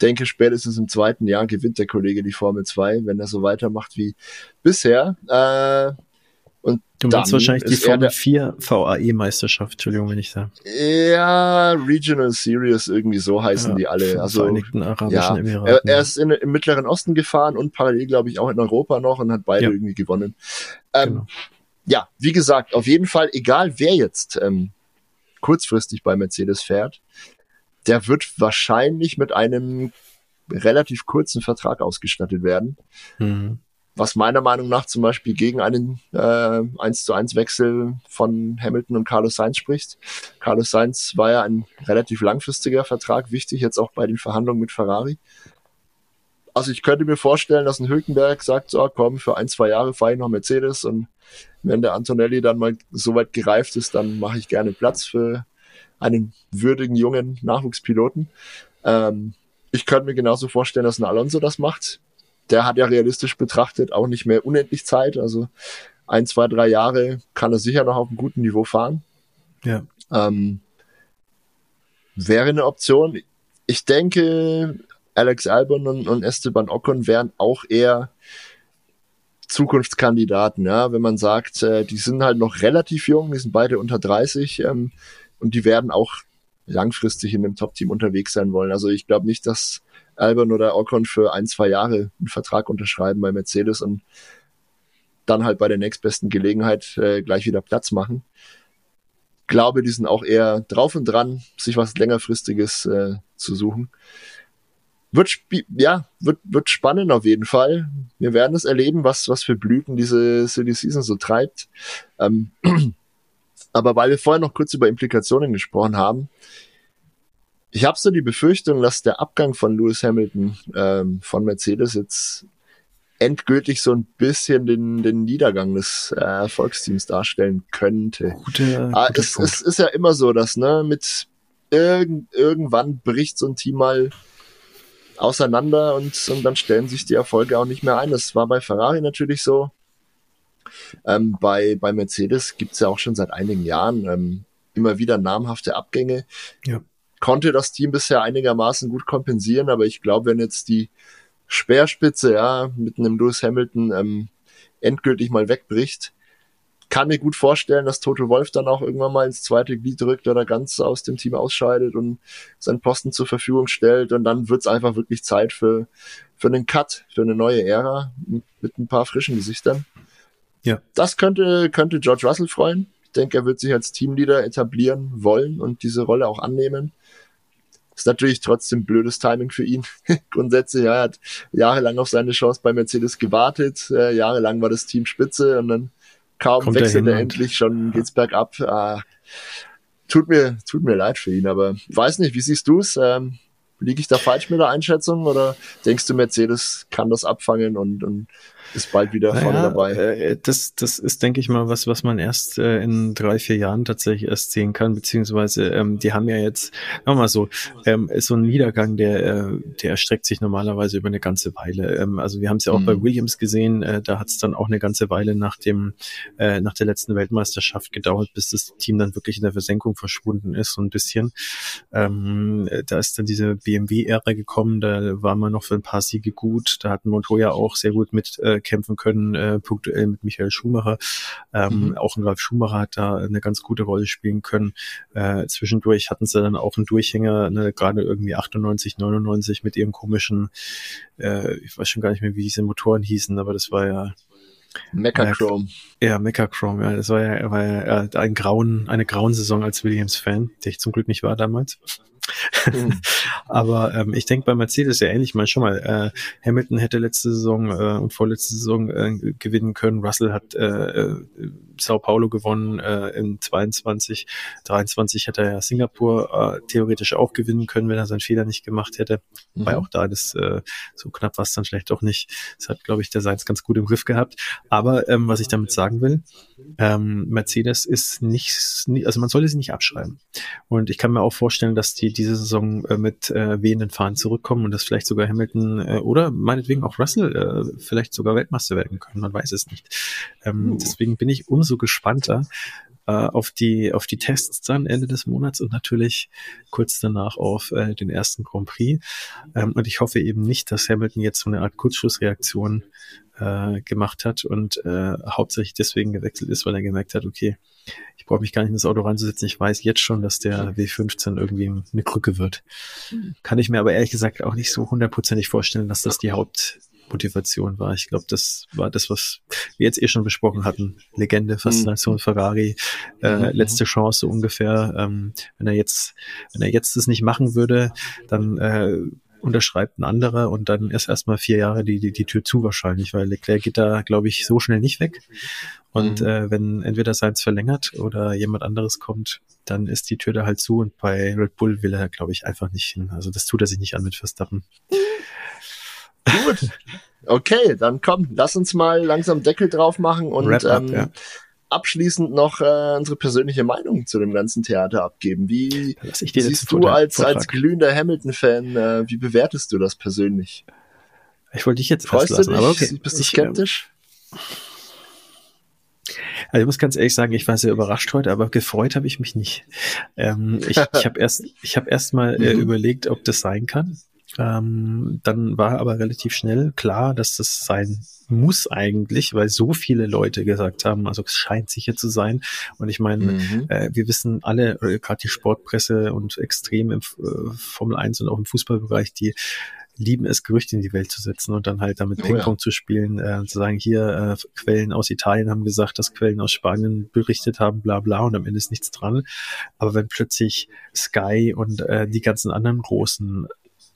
denke, spätestens im zweiten Jahr gewinnt der Kollege die Formel 2, wenn er so weitermacht wie bisher. Äh, und du meinst wahrscheinlich die Formel 4 VAE-Meisterschaft, Entschuldigung, wenn ich da. Ja, Regional Series, irgendwie so heißen ja, die alle. Also, Vereinigten Arabischen ja, Emiraten. Er, er ist in, im Mittleren Osten gefahren und parallel, glaube ich, auch in Europa noch und hat beide ja. irgendwie gewonnen. Ähm, genau. Ja, wie gesagt, auf jeden Fall, egal wer jetzt ähm, kurzfristig bei Mercedes fährt, der wird wahrscheinlich mit einem relativ kurzen Vertrag ausgestattet werden. Mhm was meiner Meinung nach zum Beispiel gegen einen äh, 1 zu 1 Wechsel von Hamilton und Carlos Sainz spricht. Carlos Sainz war ja ein relativ langfristiger Vertrag, wichtig jetzt auch bei den Verhandlungen mit Ferrari. Also ich könnte mir vorstellen, dass ein Hülkenberg sagt, so komm, für ein, zwei Jahre fahre ich noch Mercedes und wenn der Antonelli dann mal so weit gereift ist, dann mache ich gerne Platz für einen würdigen jungen Nachwuchspiloten. Ähm, ich könnte mir genauso vorstellen, dass ein Alonso das macht der hat ja realistisch betrachtet auch nicht mehr unendlich Zeit. Also ein, zwei, drei Jahre kann er sicher noch auf einem guten Niveau fahren. Ja. Ähm, wäre eine Option. Ich denke, Alex Albon und, und Esteban Ocon wären auch eher Zukunftskandidaten, ja, wenn man sagt, äh, die sind halt noch relativ jung, die sind beide unter 30 ähm, und die werden auch langfristig in einem Top-Team unterwegs sein wollen. Also ich glaube nicht, dass Albon oder Ocon für ein, zwei Jahre einen Vertrag unterschreiben bei Mercedes und dann halt bei der nächstbesten Gelegenheit äh, gleich wieder Platz machen. Glaube, die sind auch eher drauf und dran, sich was längerfristiges äh, zu suchen. Wird, ja, wird, wird spannend auf jeden Fall. Wir werden es erleben, was, was für Blüten diese City Season so treibt. Ähm, aber weil wir vorher noch kurz über Implikationen gesprochen haben, ich habe so die Befürchtung, dass der Abgang von Lewis Hamilton ähm, von Mercedes jetzt endgültig so ein bisschen den, den Niedergang des äh, Erfolgsteams darstellen könnte. Gute, ah, es, es, ist ja immer so, dass ne, mit irgend, irgendwann bricht so ein Team mal auseinander und, und dann stellen sich die Erfolge auch nicht mehr ein. Das war bei Ferrari natürlich so. Ähm, bei, bei Mercedes gibt's ja auch schon seit einigen Jahren ähm, immer wieder namhafte Abgänge. Ja. Konnte das Team bisher einigermaßen gut kompensieren, aber ich glaube, wenn jetzt die Speerspitze, ja, mit einem Lewis Hamilton ähm, endgültig mal wegbricht. Kann mir gut vorstellen, dass Toto Wolf dann auch irgendwann mal ins zweite Glied drückt oder ganz aus dem Team ausscheidet und seinen Posten zur Verfügung stellt. Und dann wird's einfach wirklich Zeit für, für einen Cut, für eine neue Ära mit ein paar frischen Gesichtern. Ja. Das könnte, könnte George Russell freuen. Ich denke, er wird sich als Teamleader etablieren wollen und diese Rolle auch annehmen. Ist natürlich trotzdem blödes Timing für ihn. Grundsätzlich, ja, er hat jahrelang auf seine Chance bei Mercedes gewartet. Äh, jahrelang war das Team spitze und dann kaum Kommt wechselt er endlich, schon geht's bergab. Ah, tut mir, tut mir leid für ihn, aber weiß nicht, wie siehst du's? Ähm, liege ich da falsch mit der Einschätzung oder denkst du, Mercedes kann das abfangen und, und ist bald wieder naja, vorne dabei. Äh, das, das ist, denke ich mal, was, was man erst äh, in drei, vier Jahren tatsächlich erst sehen kann, beziehungsweise ähm, die haben ja jetzt, nochmal so, ähm, so ein Niedergang, der, äh, der erstreckt sich normalerweise über eine ganze Weile. Ähm, also wir haben es ja auch mhm. bei Williams gesehen, äh, da hat es dann auch eine ganze Weile nach dem, äh, nach der letzten Weltmeisterschaft gedauert, bis das Team dann wirklich in der Versenkung verschwunden ist, so ein bisschen. Ähm, da ist dann diese BMW-Ära gekommen, da war man noch für ein paar Siege gut, da hat Montoya auch sehr gut mit äh, kämpfen können, äh, punktuell mit Michael Schumacher. Ähm, mhm. Auch ein Ralf Schumacher hat da eine ganz gute Rolle spielen können. Äh, zwischendurch hatten sie dann auch einen Durchhänger, ne, gerade irgendwie 98, 99 mit ihrem komischen, äh, ich weiß schon gar nicht mehr, wie diese Motoren hießen, aber das war ja Mechachrome. Ja, Mechachrome, ja. Das war ja, war ja äh, ein grauen, eine grauen Saison als Williams-Fan, der ich zum Glück nicht war damals. Mhm. Aber ähm, ich denke bei Mercedes ja ähnlich mal schon mal. Äh, Hamilton hätte letzte Saison äh, und vorletzte Saison äh, gewinnen können. Russell hat äh, äh, Sao Paulo gewonnen äh, in 22. 23 hätte er ja Singapur äh, theoretisch auch gewinnen können, wenn er seinen Fehler nicht gemacht hätte. Mhm. Weil auch da das äh, so knapp war es dann vielleicht auch nicht. Das hat, glaube ich, der Seins ganz gut im Griff gehabt. Aber ähm, was ich damit sagen will, ähm, Mercedes ist nicht, also man sollte sie nicht abschreiben. Und ich kann mir auch vorstellen, dass die diese Saison äh, mit äh, wehenden Fahnen zurückkommen und dass vielleicht sogar Hamilton äh, oder meinetwegen auch Russell äh, vielleicht sogar Weltmeister werden können. Man weiß es nicht. Ähm, uh. Deswegen bin ich umso gespannter äh, auf die auf die Tests dann Ende des Monats und natürlich kurz danach auf äh, den ersten Grand Prix. Ähm, und ich hoffe eben nicht, dass Hamilton jetzt so eine Art Kurzschlussreaktion äh, gemacht hat und äh, hauptsächlich deswegen gewechselt ist, weil er gemerkt hat, okay, ich brauche mich gar nicht in das Auto reinzusetzen. Ich weiß jetzt schon, dass der W15 irgendwie eine Krücke wird. Kann ich mir aber ehrlich gesagt auch nicht so hundertprozentig vorstellen, dass das die Hauptmotivation war. Ich glaube, das war das, was wir jetzt eh schon besprochen hatten. Legende, Faszination mhm. Ferrari, äh, mhm. letzte Chance so ungefähr. Ähm, wenn er jetzt, wenn er jetzt das nicht machen würde, dann äh, unterschreibt ein anderer und dann ist erstmal vier Jahre die, die, die Tür zu wahrscheinlich, weil Leclerc geht da, glaube ich, so schnell nicht weg. Und mhm. äh, wenn entweder seins verlängert oder jemand anderes kommt, dann ist die Tür da halt zu und bei Red Bull will er, glaube ich, einfach nicht hin. Also das tut er sich nicht an mit Verstappen. Gut. Okay, dann komm, lass uns mal langsam Deckel drauf machen und up, ähm, ja abschließend noch äh, unsere persönliche Meinung zu dem ganzen Theater abgeben. Wie siehst du als, als glühender Hamilton-Fan, äh, wie bewertest du das persönlich? Ich wollte dich jetzt Freust du dich? aber okay. Bist du ich, skeptisch? Also ich muss ganz ehrlich sagen, ich war sehr überrascht heute, aber gefreut habe ich mich nicht. Ähm, ich ich habe erst, ich habe erst mal äh, mhm. überlegt, ob das sein kann. Ähm, dann war aber relativ schnell klar, dass das sein muss eigentlich, weil so viele Leute gesagt haben, also es scheint sicher zu sein. Und ich meine, mhm. äh, wir wissen alle, äh, gerade die Sportpresse und extrem im äh, Formel 1 und auch im Fußballbereich, die lieben es, Gerüchte in die Welt zu setzen und dann halt damit oh, Ping-Pong ja. zu spielen, äh, zu sagen, hier äh, Quellen aus Italien haben gesagt, dass Quellen aus Spanien berichtet haben, bla bla, und am Ende ist nichts dran. Aber wenn plötzlich Sky und äh, die ganzen anderen großen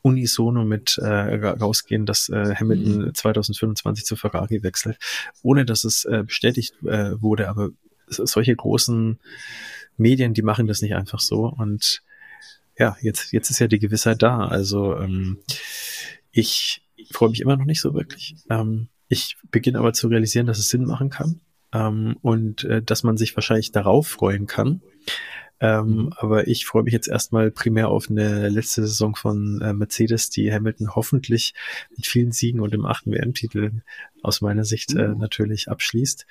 unisono mit äh, rausgehen, dass äh, Hamilton mhm. 2025 zu Ferrari wechselt, ohne dass es äh, bestätigt äh, wurde. Aber solche großen Medien, die machen das nicht einfach so. Und ja, jetzt, jetzt ist ja die Gewissheit da. Also ähm, ich freue mich immer noch nicht so wirklich. Ähm, ich beginne aber zu realisieren, dass es Sinn machen kann ähm, und äh, dass man sich wahrscheinlich darauf freuen kann. Ähm, mhm. Aber ich freue mich jetzt erstmal primär auf eine letzte Saison von äh, Mercedes, die Hamilton hoffentlich mit vielen Siegen und dem achten WM-Titel aus meiner Sicht äh, mhm. natürlich abschließt.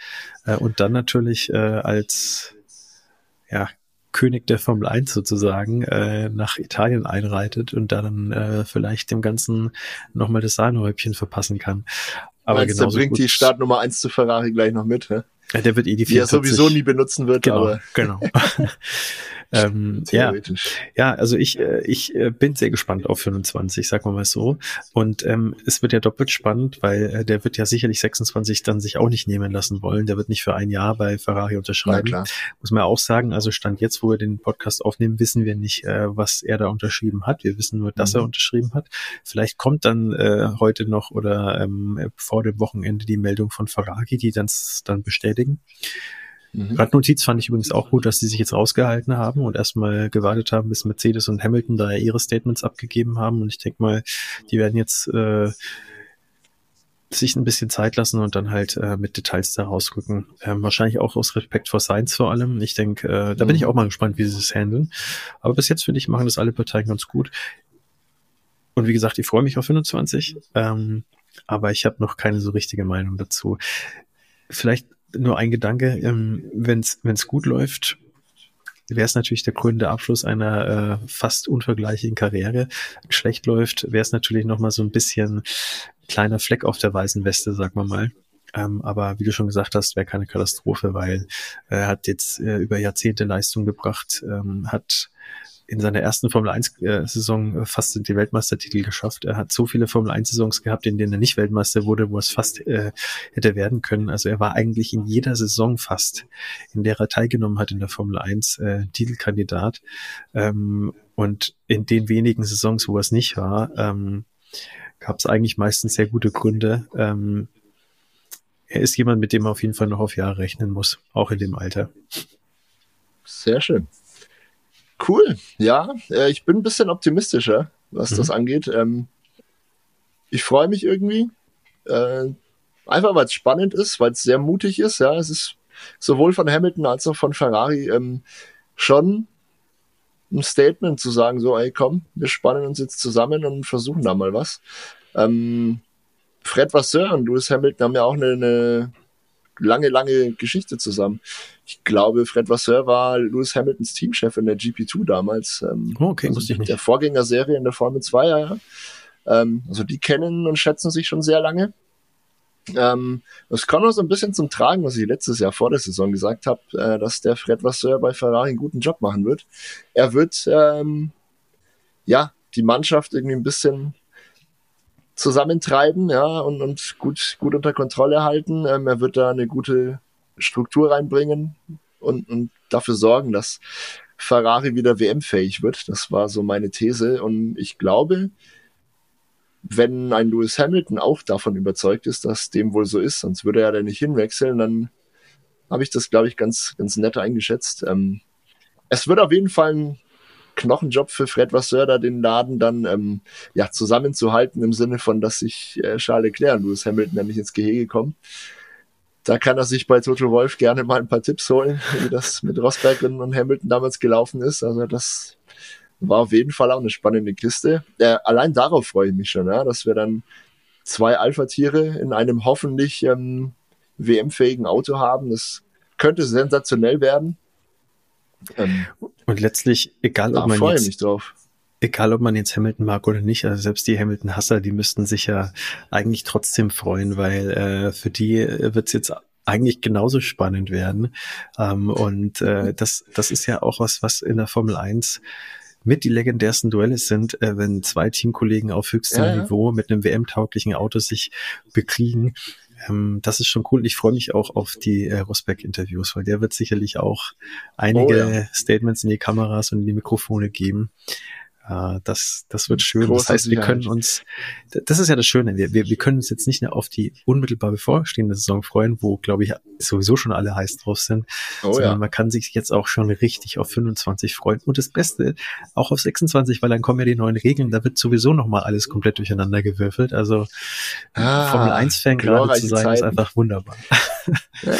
Äh, und dann natürlich äh, als ja, König der Formel 1 sozusagen äh, nach Italien einreitet und dann äh, vielleicht dem Ganzen nochmal das Sahnehäubchen verpassen kann. Aber Meinst, der bringt gut. die Startnummer 1 zu Ferrari gleich noch mit, hä? Ja, der wird eh die 44. Die er sowieso nie benutzen wird, genau, aber. Genau. ähm, ja, ja, also ich, äh, ich äh, bin sehr gespannt auf 25, sagen wir mal so. Und ähm, es wird ja doppelt spannend, weil äh, der wird ja sicherlich 26 dann sich auch nicht nehmen lassen wollen. Der wird nicht für ein Jahr bei Ferrari unterschreiben. Muss man auch sagen, also Stand jetzt, wo wir den Podcast aufnehmen, wissen wir nicht, äh, was er da unterschrieben hat. Wir wissen nur, dass mhm. er unterschrieben hat. Vielleicht kommt dann äh, heute noch oder ähm, vor dem Wochenende die Meldung von Ferrari, die dann, dann bestätigen. Mhm. Radnotiz fand ich übrigens auch gut, dass sie sich jetzt rausgehalten haben und erstmal gewartet haben, bis Mercedes und Hamilton da ihre Statements abgegeben haben. Und ich denke mal, die werden jetzt äh, sich ein bisschen Zeit lassen und dann halt äh, mit Details da rausrücken. Ähm, wahrscheinlich auch aus Respekt vor Science vor allem. Ich denke, äh, da bin ich mhm. auch mal gespannt, wie sie das handeln. Aber bis jetzt finde ich, machen das alle Parteien ganz gut. Und wie gesagt, ich freue mich auf 25. Ähm, aber ich habe noch keine so richtige Meinung dazu. Vielleicht nur ein Gedanke, ähm, wenn es gut läuft, wäre es natürlich der krönende Abschluss einer äh, fast unvergleichlichen Karriere. Schlecht läuft, wäre es natürlich nochmal so ein bisschen kleiner Fleck auf der weißen Weste, sagen wir mal. Ähm, aber wie du schon gesagt hast, wäre keine Katastrophe, weil er hat jetzt äh, über Jahrzehnte Leistung gebracht, ähm, hat in seiner ersten Formel 1 äh, fast die Weltmeistertitel geschafft. Er hat so viele Formel 1 Saisons gehabt, in denen er nicht Weltmeister wurde, wo es fast äh, hätte werden können. Also er war eigentlich in jeder Saison fast, in der er teilgenommen hat in der Formel 1, äh, Titelkandidat. Ähm, und in den wenigen Saisons, wo er es nicht war, ähm, gab es eigentlich meistens sehr gute Gründe. Ähm, er ist jemand, mit dem man auf jeden Fall noch auf Jahre rechnen muss, auch in dem Alter. Sehr schön. Cool, ja. Äh, ich bin ein bisschen optimistischer, was mhm. das angeht. Ähm, ich freue mich irgendwie. Äh, einfach weil es spannend ist, weil es sehr mutig ist. Ja, es ist sowohl von Hamilton als auch von Ferrari ähm, schon ein Statement zu sagen, so, ey, komm, wir spannen uns jetzt zusammen und versuchen da mal was. Ähm, Fred Vasseur und Lewis Hamilton haben ja auch eine, eine lange, lange Geschichte zusammen. Ich glaube, Fred Vasseur war Lewis Hamiltons Teamchef in der GP2 damals. Ähm, oh, okay, also. Der Vorgängerserie in der Formel 2, ja. Ähm, also die kennen und schätzen sich schon sehr lange. Ähm, das kommt auch so ein bisschen zum Tragen, was ich letztes Jahr vor der Saison gesagt habe, äh, dass der Fred Vasseur bei Ferrari einen guten Job machen wird. Er wird ähm, ja die Mannschaft irgendwie ein bisschen zusammentreiben, ja, und, und gut, gut unter Kontrolle halten. Ähm, er wird da eine gute Struktur reinbringen und, und dafür sorgen, dass Ferrari wieder WM-fähig wird. Das war so meine These. Und ich glaube, wenn ein Lewis Hamilton auch davon überzeugt ist, dass dem wohl so ist, sonst würde er da nicht hinwechseln, dann habe ich das, glaube ich, ganz, ganz nett eingeschätzt. Ähm, es wird auf jeden Fall ein Knochenjob für Fred Vasseur, da den Laden dann ähm, ja, zusammenzuhalten, im Sinne von, dass sich äh, Charles Leclerc und Lewis Hamilton nicht ins Gehege kommen. Da kann er sich bei Toto Wolf gerne mal ein paar Tipps holen, wie das mit Rosberg und Hamilton damals gelaufen ist. Also das war auf jeden Fall auch eine spannende Kiste. Äh, allein darauf freue ich mich schon, ja, dass wir dann zwei Alpha-Tiere in einem hoffentlich ähm, WM-fähigen Auto haben. Das könnte sensationell werden. Ähm, und letztlich, egal ob man jetzt, egal ob man jetzt Hamilton mag oder nicht, also selbst die Hamilton-Hasser, die müssten sich ja eigentlich trotzdem freuen, weil äh, für die wird's jetzt eigentlich genauso spannend werden. Ähm, und äh, das, das ist ja auch was, was in der Formel 1 mit die legendärsten Duelle sind, äh, wenn zwei Teamkollegen auf höchstem ja, ja. Niveau mit einem WM-tauglichen Auto sich bekriegen. Ähm, das ist schon cool. Ich freue mich auch auf die äh, Rosberg-Interviews, weil der wird sicherlich auch einige oh, ja. Statements in die Kameras und in die Mikrofone geben. Äh, das, das wird schön. das heißt, wir können uns, das ist ja das Schöne, wir, wir, wir können uns jetzt nicht nur auf die unmittelbar bevorstehende Saison freuen, wo, glaube ich, sowieso schon alle heiß drauf sind, oh, sondern ja. man kann sich jetzt auch schon richtig auf 25 freuen. Und das Beste, auch auf 26, weil dann kommen ja die neuen Regeln, da wird sowieso nochmal alles komplett durcheinander gewürfelt. Also ah, Formel 1-Fan gerade zu sein, Zeiten. ist einfach wunderbar. Ja,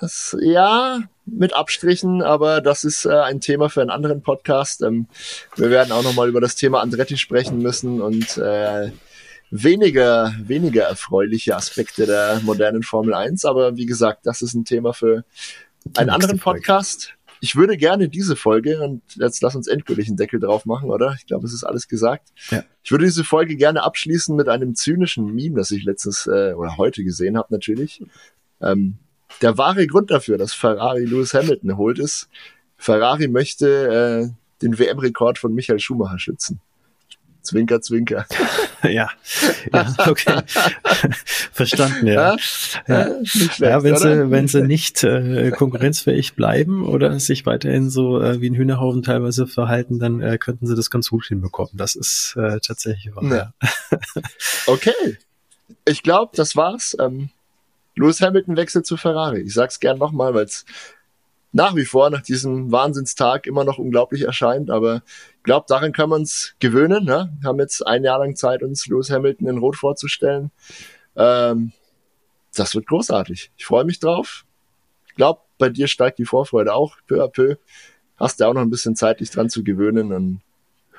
das, ja, mit Abstrichen, aber das ist äh, ein Thema für einen anderen Podcast. Ähm, wir werden auch nochmal über das Thema Andretti sprechen müssen und äh, weniger, weniger erfreuliche Aspekte der modernen Formel 1. Aber wie gesagt, das ist ein Thema für einen anderen Podcast. Ich würde gerne diese Folge, und jetzt lass uns endgültig einen Deckel drauf machen, oder? Ich glaube, es ist alles gesagt. Ja. Ich würde diese Folge gerne abschließen mit einem zynischen Meme, das ich letztes äh, oder heute gesehen habe natürlich. Ähm, der wahre Grund dafür, dass Ferrari Lewis Hamilton holt, ist, Ferrari möchte äh, den WM-Rekord von Michael Schumacher schützen. Zwinker, zwinker. ja, ja okay. Verstanden, ja. Ja, ja. Ja wenn, sie, wenn sie nicht äh, konkurrenzfähig bleiben oder sich weiterhin so äh, wie ein Hühnerhaufen teilweise verhalten, dann äh, könnten sie das ganz gut hinbekommen. Das ist äh, tatsächlich wahr. Ja. okay. Ich glaube, das war's. Ähm, Lewis Hamilton wechselt zu Ferrari. Ich sag's gern nochmal, weil es nach wie vor nach diesem Wahnsinnstag immer noch unglaublich erscheint, aber ich glaube, daran können wir uns gewöhnen. Ne? Wir haben jetzt ein Jahr lang Zeit, uns Lewis Hamilton in Rot vorzustellen. Ähm, das wird großartig. Ich freue mich drauf. Ich glaube, bei dir steigt die Vorfreude auch peu à peu. Hast du auch noch ein bisschen Zeit, dich dran zu gewöhnen und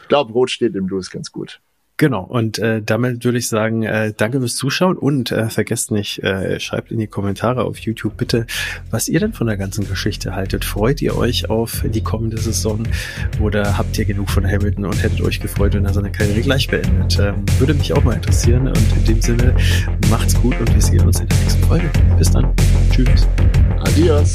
ich glaube, Rot steht dem Lewis ganz gut. Genau, und äh, damit würde ich sagen, äh, danke fürs Zuschauen und äh, vergesst nicht, äh, schreibt in die Kommentare auf YouTube bitte, was ihr denn von der ganzen Geschichte haltet. Freut ihr euch auf die kommende Saison oder habt ihr genug von Hamilton und hättet euch gefreut, wenn er seine Karriere gleich beendet? Ähm, würde mich auch mal interessieren und in dem Sinne, macht's gut und wir sehen uns in der nächsten Folge. Bis dann. Tschüss. Adios.